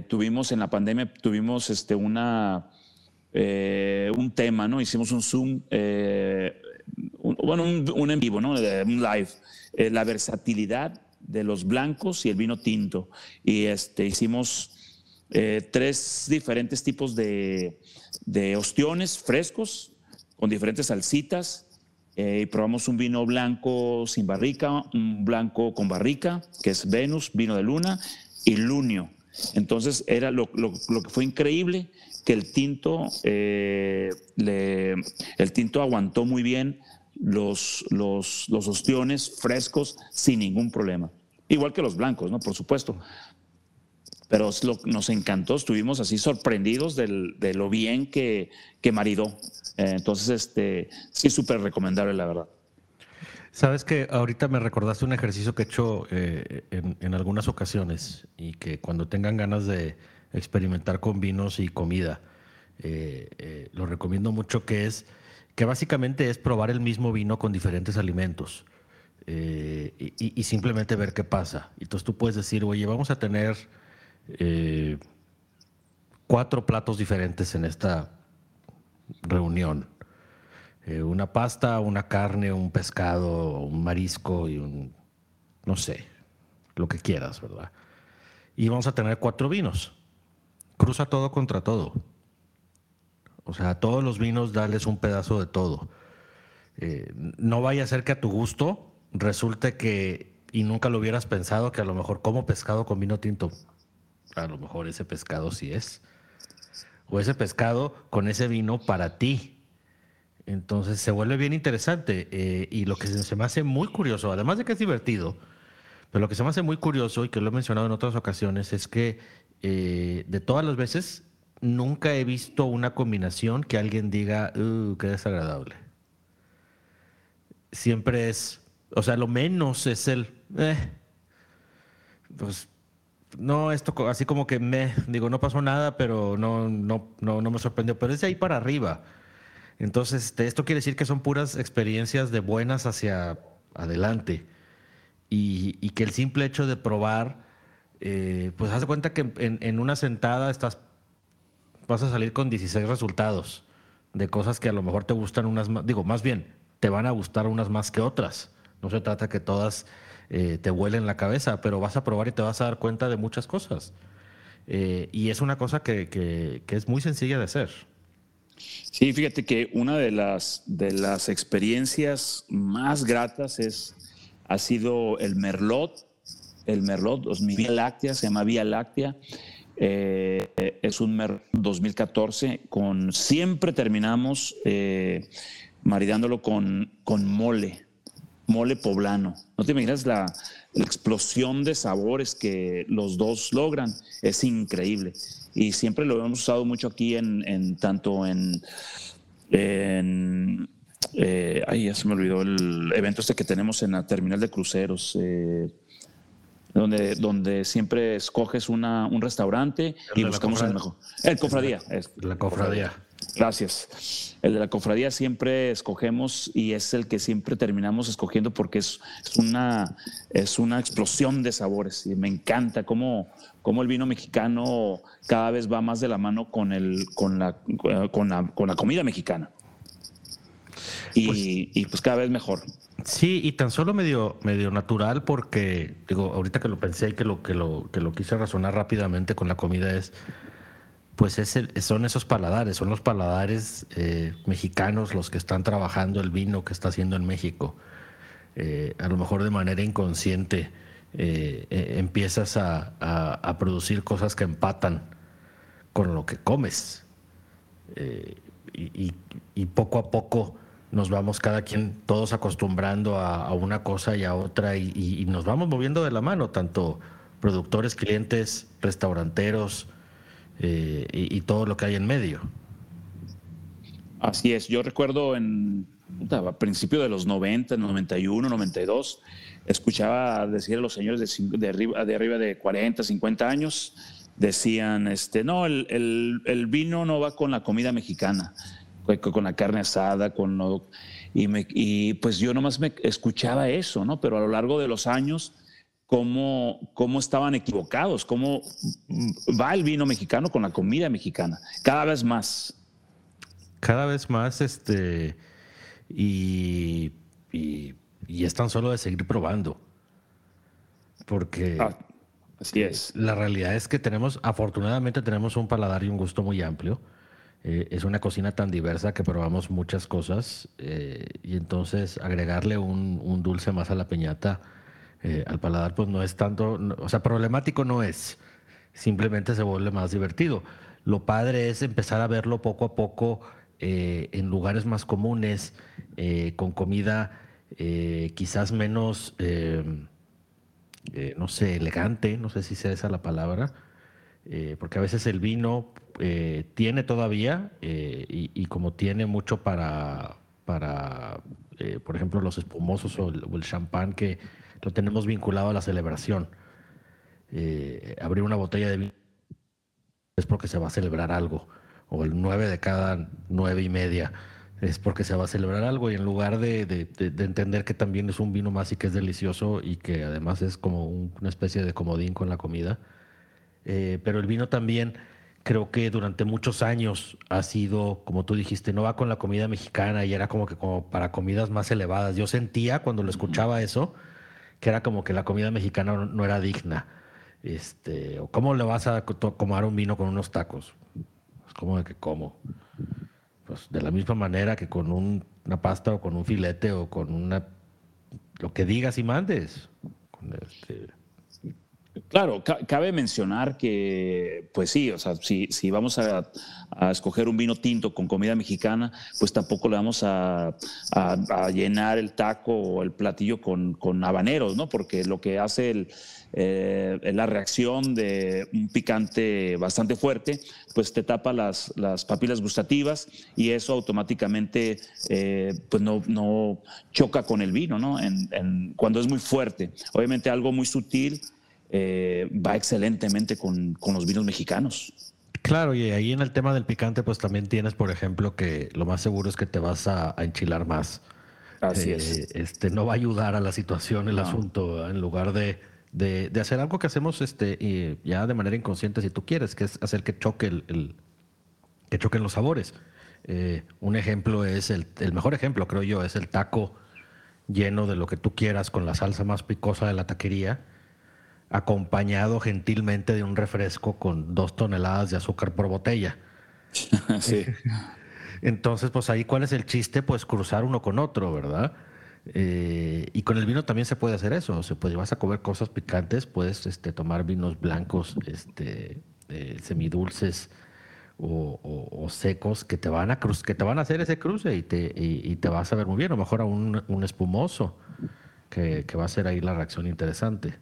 tuvimos en la pandemia, tuvimos este, una, un tema, ¿no? Hicimos un Zoom, bueno, un, un, en vivo, ¿no? Un live. la versatilidad de los blancos y el vino tinto. Y este, hicimos eh, tres diferentes tipos de, de, ostiones frescos con diferentes salsitas. Eh, y probamos un vino blanco sin barrica, un blanco con barrica, que es Venus, vino de luna, y Lunio. Entonces era lo, que fue increíble que el tinto, eh, el tinto aguantó muy bien los, los, los ostiones frescos sin ningún problema. Igual que los blancos, ¿no? Por supuesto. Pero nos encantó, estuvimos así sorprendidos de lo bien que, que maridó. Eh, entonces, este, sí, súper recomendable, la verdad. Sabes que ahorita me recordaste un ejercicio que he hecho eh, en, algunas ocasiones y que cuando tengan ganas de experimentar con vinos y comida, eh, lo recomiendo mucho, que es que básicamente es probar el mismo vino con diferentes alimentos. Eh, y, simplemente ver qué pasa. Entonces tú puedes decir, oye, vamos a tener eh, cuatro platos diferentes en esta reunión. Eh, una pasta, una carne, un pescado, un marisco y un, no sé, lo que quieras, ¿verdad? Y vamos a tener cuatro vinos. Cruza todo contra todo. O sea, a todos los vinos dales un pedazo de todo. no vaya a ser que a tu gusto resulta que, y nunca lo hubieras pensado, que a lo mejor como pescado con vino tinto, a lo mejor ese pescado sí es. O ese pescado con ese vino para ti. Entonces se vuelve bien interesante. Eh, y lo que se me hace muy curioso, además de que es divertido, pero lo que se me hace muy curioso y que lo he mencionado en otras ocasiones es que eh, de todas las veces nunca he visto una combinación que alguien diga, uh, qué desagradable. Siempre es, o sea, lo menos es el, eh, pues, no, esto así como que me, digo, no pasó nada, pero no, no, no, no me sorprendió, pero es de ahí para arriba. Entonces, este, esto quiere decir que son puras experiencias de buenas hacia adelante. Y, que el simple hecho de probar, eh, pues haz de cuenta que en, una sentada estás, vas a salir con 16 resultados de cosas que a lo mejor te gustan unas más, digo, más bien, te van a gustar unas más que otras. No se trata que todas eh, te vuelen la cabeza, pero vas a probar y te vas a dar cuenta de muchas cosas. Eh, y es una cosa que, que, es muy sencilla de hacer. Sí, fíjate que una de las, de las experiencias más gratas es, ha sido el Merlot. El Merlot, mi Vía Láctea, se llama Vía Láctea. Eh, es un Merlot 2014 con siempre terminamos eh, maridándolo con, con mole, mole poblano. No te imaginas la, explosión de sabores que los dos logran, es increíble. Y siempre lo hemos usado mucho aquí en, tanto en, en eh, ay, ya se me olvidó el evento este que tenemos en la terminal de cruceros. Eh, donde, donde siempre escoges una, un restaurante y buscamos el mejor. El cofradía. la cofradía. Gracias. El de la cofradía siempre escogemos y es el que siempre terminamos escogiendo porque es, una, es una explosión de sabores y me encanta cómo, cómo, el vino mexicano cada vez va más de la mano con, el, con, la, con, la, con la comida mexicana. Y pues, y pues cada vez mejor. Sí, y tan solo medio, medio natural porque, digo, ahorita que lo pensé y que lo, que lo, que lo quise razonar rápidamente con la comida es, pues es el, son esos paladares, son los paladares eh, mexicanos los que están trabajando el vino que está haciendo en México. Eh, a lo mejor de manera inconsciente eh, empiezas a, a, producir cosas que empatan con lo que comes. Y, y, poco a poco nos vamos cada quien, todos acostumbrando a, una cosa y a otra y, nos vamos moviendo de la mano, tanto productores, clientes, restauranteros eh, y, todo lo que hay en medio. Así es, yo recuerdo en, a principios de los 90, 91, 92, escuchaba decir a los señores de, arriba, de arriba de 40, 50 años, decían, este, no, el, vino no va con la comida mexicana con la carne asada, con lo, y, y, pues yo nomás me escuchaba eso, ¿no? Pero a lo largo de los años, cómo, cómo estaban equivocados, cómo va el vino mexicano con la comida mexicana, cada vez más. Cada vez más, este, y, y, es tan solo de seguir probando. Porque... Ah, así es. La realidad es que tenemos, afortunadamente tenemos un paladar y un gusto muy amplio eh, es una cocina tan diversa que probamos muchas cosas eh, y entonces agregarle un, dulce más a la peñata, eh, al paladar, pues no es tanto, o sea, problemático no es, simplemente se vuelve más divertido. Lo padre es empezar a verlo poco a poco en lugares más comunes, con comida quizás menos, no sé, elegante, no sé si sea esa la palabra, porque a veces el vino eh, tiene todavía, eh, y, como tiene mucho para, para eh, por ejemplo, los espumosos o el, champán, que lo tenemos vinculado a la celebración. abrir una botella de vino es porque se va a celebrar algo, o el nueve de cada nueve y media es porque se va a celebrar algo y en lugar de, de, entender que también es un vino más y que es delicioso y que además es como una especie de comodín con la comida, pero el vino también creo que durante muchos años ha sido, como tú dijiste, no va con la comida mexicana y era como que como para comidas más elevadas. Yo sentía cuando lo escuchaba eso que era como que la comida mexicana no, era digna. Este, o cómo le vas a tomar un vino con unos tacos. Es como de que como. Pues de la misma manera que con una pasta o con un filete o con una lo que digas y mandes. Este, Claro, cabe mencionar que, pues sí, o sea, si, vamos a, escoger un vino tinto con comida mexicana, pues tampoco le vamos a, llenar el taco o el platillo con, habaneros, ¿no? Porque lo que hace el, eh, la reacción de un picante bastante fuerte, pues te tapa las, las papilas gustativas y eso automáticamente eh, pues no, no, choca con el vino, ¿no? cuando es muy fuerte. Obviamente algo muy sutil eh, va excelentemente con, los vinos mexicanos. Claro, y ahí en el tema del picante, pues también tienes, por ejemplo, que lo más seguro es que te vas a, enchilar más. Así es. Eh, este, no va a ayudar a la situación, el asunto, en lugar de, de, hacer algo que hacemos este, ya de manera inconsciente, si tú quieres, que es hacer que choque el, que choquen los sabores. Eh, un ejemplo es el, el, mejor ejemplo, creo yo, es el taco lleno de lo que tú quieras con la salsa más picosa de la taquería acompañado gentilmente de un refresco con dos toneladas de azúcar por botella. sí. Entonces, pues ahí, ¿cuál es el chiste? Pues cruzar uno con otro, ¿verdad? Eh, y con el vino también se puede hacer eso. O sea, pues vas a comer cosas picantes, puedes este, tomar vinos blancos, este, eh, semidulces o, secos que te van a que te van a hacer ese cruce y te, y, te vas a ver muy bien. O mejor a un, un espumoso, que, que, va a ser ahí la reacción interesante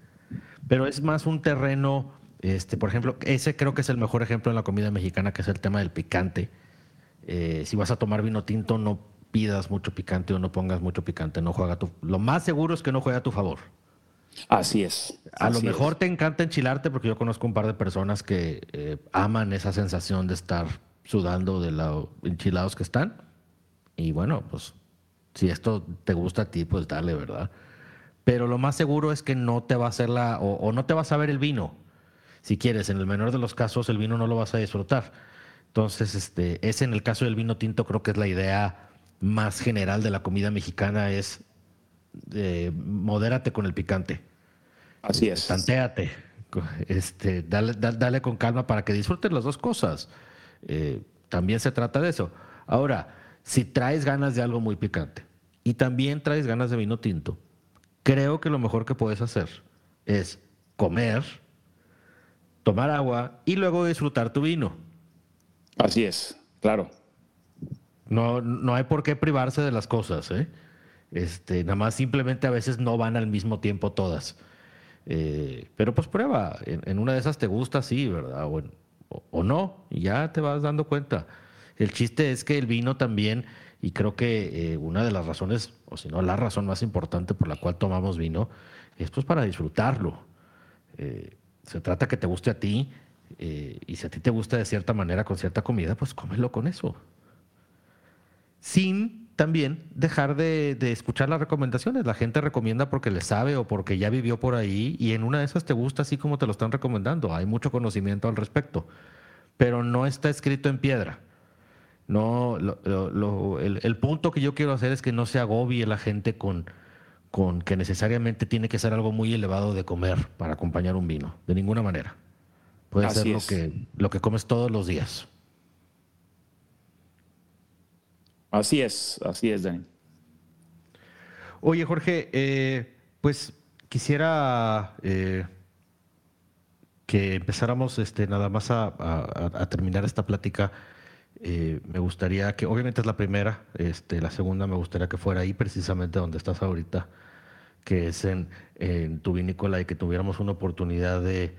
pero es más un terreno, este, por ejemplo, ese creo que es el mejor ejemplo en la comida mexicana, que es el tema del picante. Eh, si vas a tomar vino tinto, no pidas mucho picante o no pongas mucho picante, no juega tu, lo más seguro es que no juegue a tu favor. Así es. A lo mejor te encanta enchilarte porque yo conozco un par de personas que eh, aman esa sensación de estar sudando de lo enchilados que están. Y bueno, pues si esto te gusta a ti, pues dale, ¿verdad? Pero lo más seguro es que no te va a hacer la, o, no te vas a ver el vino. Si quieres, en el menor de los casos, el vino no lo vas a disfrutar. Entonces, este, ese en el caso del vino tinto creo que es la idea más general de la comida mexicana, es eh, modérate con el picante. Así es. Tantéate. Este, dale, dale, con calma para que disfruten las dos cosas. Eh, también se trata de eso. Ahora, si traes ganas de algo muy picante y también traes ganas de vino tinto, creo que lo mejor que puedes hacer es comer, tomar agua y luego disfrutar tu vino. Así es, claro. No, no hay por qué privarse de las cosas, ¿eh? Este, nada más simplemente a veces no van al mismo tiempo todas. Eh, pero pues prueba, en, una de esas te gusta, sí, ¿verdad? O, o, no, y ya te vas dando cuenta. El chiste es que el vino también y creo que eh, una de las razones, o si no la razón más importante por la cual tomamos vino, es pues para disfrutarlo. Eh, se trata que te guste a ti eh, y si a ti te gusta de cierta manera con cierta comida, pues cómelo con eso. Sin también dejar de, de, escuchar las recomendaciones. La gente recomienda porque le sabe o porque ya vivió por ahí y en una de esas te gusta así como te lo están recomendando. Hay mucho conocimiento al respecto, pero no está escrito en piedra. No, el, punto que yo quiero hacer es que no se agobie la gente con, con que necesariamente tiene que ser algo muy elevado de comer para acompañar un vino, de ninguna manera. Puede ser lo que, lo que comes todos los días. Así es, así es, Dani. Oye, Jorge, eh, pues quisiera eh, que empezáramos este, nada más a terminar esta plática eh, me gustaría que, obviamente es la primera, este, la segunda me gustaría que fuera ahí precisamente donde estás ahorita, que es en, tu vinícola y que tuviéramos una oportunidad de,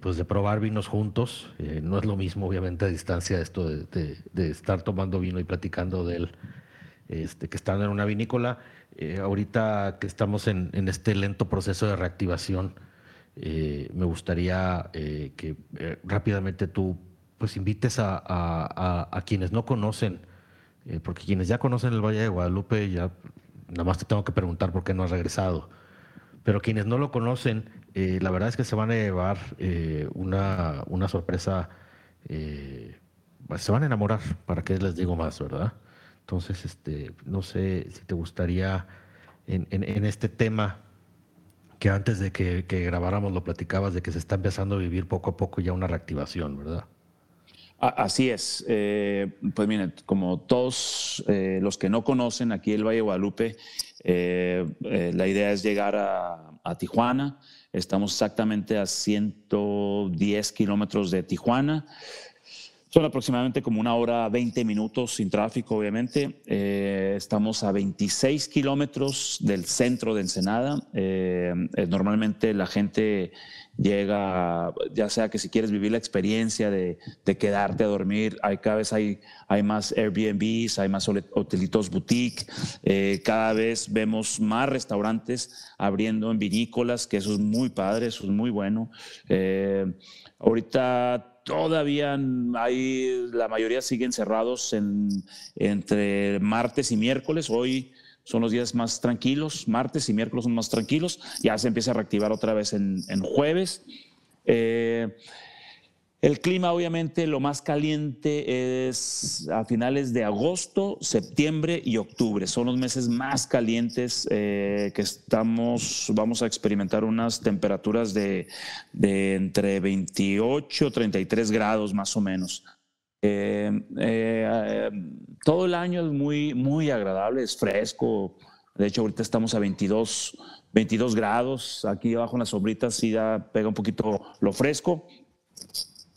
pues de probar vinos juntos. Eh, no es lo mismo, obviamente, a distancia esto de, de, estar tomando vino y platicando de él, este, que estando en una vinícola. Eh, ahorita que estamos en, este lento proceso de reactivación, me gustaría que rápidamente tú pues invites a, quienes no conocen, eh, porque quienes ya conocen el Valle de Guadalupe, ya nada más te tengo que preguntar por qué no has regresado. Pero quienes no lo conocen, eh, la verdad es que se van a llevar eh, una, una, sorpresa, se van a enamorar, para qué les digo más, ¿verdad? Entonces, este, no sé si te gustaría en, en, este tema que antes de que, grabáramos lo platicabas de que se está empezando a vivir poco a poco ya una reactivación, ¿verdad? Así es. Eh, pues miren, como todos eh, los que no conocen aquí el Valle de Guadalupe, eh, la idea es llegar a, Tijuana. Estamos exactamente a 110 kilómetros de Tijuana. Son aproximadamente como una hora 20 minutos sin tráfico, obviamente. Eh, estamos a 26 kilómetros del centro de Ensenada. Eh, eh, normalmente la gente llega, ya sea que si quieres vivir la experiencia de, quedarte a dormir, hay, cada vez hay, hay más Airbnbs, hay más hotelitos boutique, cada vez vemos más restaurantes abriendo en vinícolas, que eso es muy padre, eso es muy bueno. ahorita todavía hay, la mayoría siguen cerrados en, entre martes y miércoles. Hoy son los días más tranquilos, martes y miércoles son más tranquilos. Ya se empieza a reactivar otra vez en, jueves. Eh, el clima, obviamente, lo más caliente es a finales de agosto, septiembre y octubre. Son los meses más calientes eh, que estamos, vamos a experimentar unas temperaturas de, entre 28 y 33 grados más o menos. Eh, eh, todo el año es muy, muy agradable, es fresco. De hecho, ahorita estamos a 22, 22 grados. Aquí abajo en las sombritas sí ya pega un poquito lo fresco.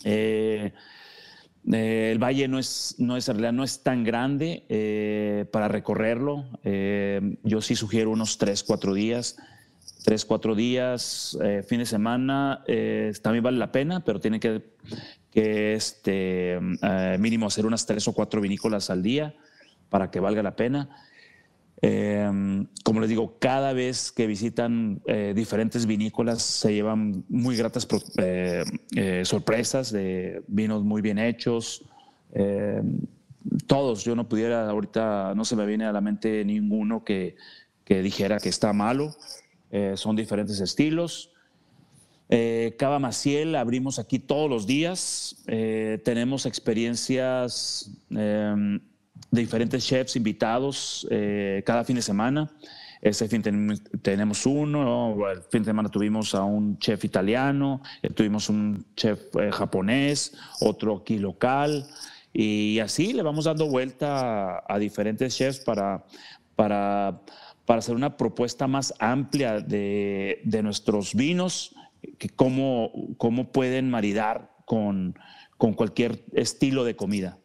Eh, eh, el valle no es, no es, en realidad no es tan grande eh, para recorrerlo. yo sí sugiero unos 3, 4 días. 3, 4 días, fin de semana, también vale la pena, pero tiene que, este, mínimo hacer unas 3 o 4 vinícolas al día para que valga la pena. Em, como les digo, cada vez que visitan eh, diferentes vinícolas se llevan muy gratas eh, eh, sorpresas de vinos muy bien hechos. Em, todos, yo no pudiera, ahorita no se me viene a la mente ninguno que, que dijera que está malo. son diferentes estilos. Cava Maciel abrimos aquí todos los días. tenemos experiencias em, de diferentes chefs invitados eh, cada fin de semana. Este fin tenemos uno, el fin de semana tuvimos a un chef italiano, eh, tuvimos un chef eh, japonés, otro aquí local, y así le vamos dando vuelta a, diferentes chefs para, para, para, hacer una propuesta más amplia de, de nuestros vinos, que cómo, cómo pueden maridar con, con cualquier estilo de comida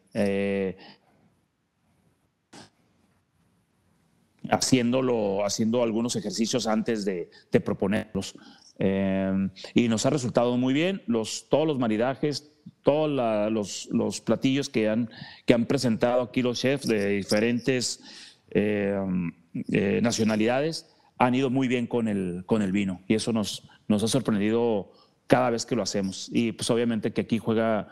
haciéndolo, haciendo algunos ejercicios antes de, proponerlos. Eh, y nos ha resultado muy bien. Los, todos los maridajes, todos los, los, platillos que han, que han presentado aquí los chefs de diferentes eh, eh, nacionalidades han ido muy bien con el, con el vino. Y eso nos, nos ha sorprendido cada vez que lo hacemos. Y pues obviamente que aquí juega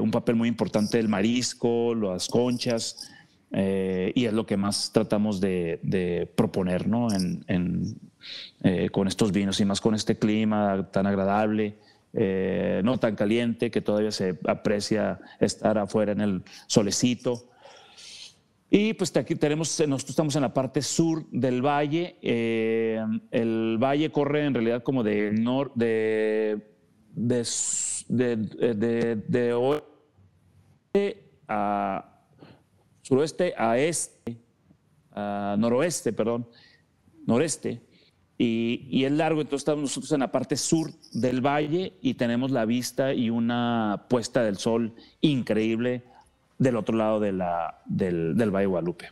un papel muy importante el marisco, las conchas. Eh, y es lo que más tratamos de, proponer ¿no? en, eh, con estos vinos y más con este clima tan agradable, eh, no tan caliente, que todavía se aprecia estar afuera en el solecito. Y pues aquí tenemos, nosotros estamos en la parte sur del valle. el valle corre en realidad como de norte, de, de, de, de, oeste a, suroeste a este, noroeste, perdón, noreste, y, y, es largo, entonces estamos nosotros en la parte sur del valle y tenemos la vista y una puesta del sol increíble del otro lado de la, del, del Valle Guadalupe.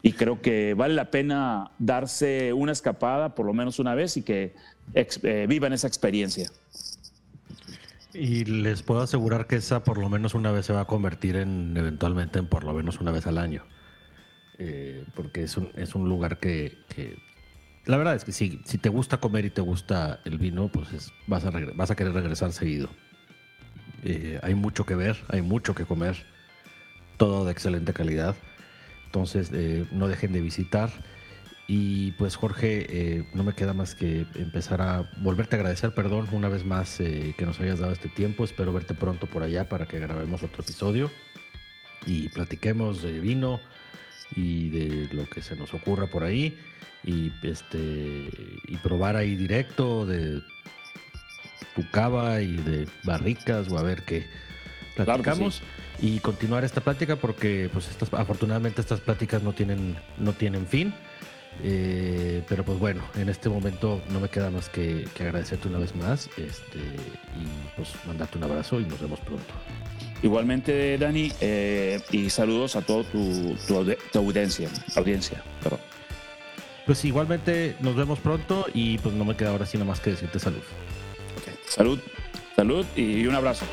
Y creo que vale la pena darse una escapada por lo menos una vez y que eh, vivan esa experiencia. Y les puedo asegurar que esa por lo menos una vez se va a convertir en eventualmente en por lo menos una vez al año. Eh, porque es un, es un lugar que, La verdad es que si, si te gusta comer y te gusta el vino, pues vas, a vas a querer regresar seguido. Eh, hay mucho que ver, hay mucho que comer, todo de excelente calidad. Entonces eh, no dejen de visitar. Y pues Jorge, eh, no me queda más que empezar a volverte a agradecer, perdón, una vez más eh, que nos hayas dado este tiempo. Espero verte pronto por allá para que grabemos otro episodio y platiquemos de vino y de lo que se nos ocurra por ahí. Y este y probar ahí directo de tu cava y de barricas o a ver qué platicamos. y continuar esta plática porque pues estas afortunadamente estas pláticas no tienen no tienen fin eh, pero pues bueno, en este momento no me queda más que, agradecerte una vez más este, y pues mandarte un abrazo y nos vemos pronto. Igualmente, Dani, eh, y saludos a toda tu, audiencia. audiencia Pues igualmente nos vemos pronto y pues no me queda ahora sino más que decirte salud. Salud, salud y un abrazo.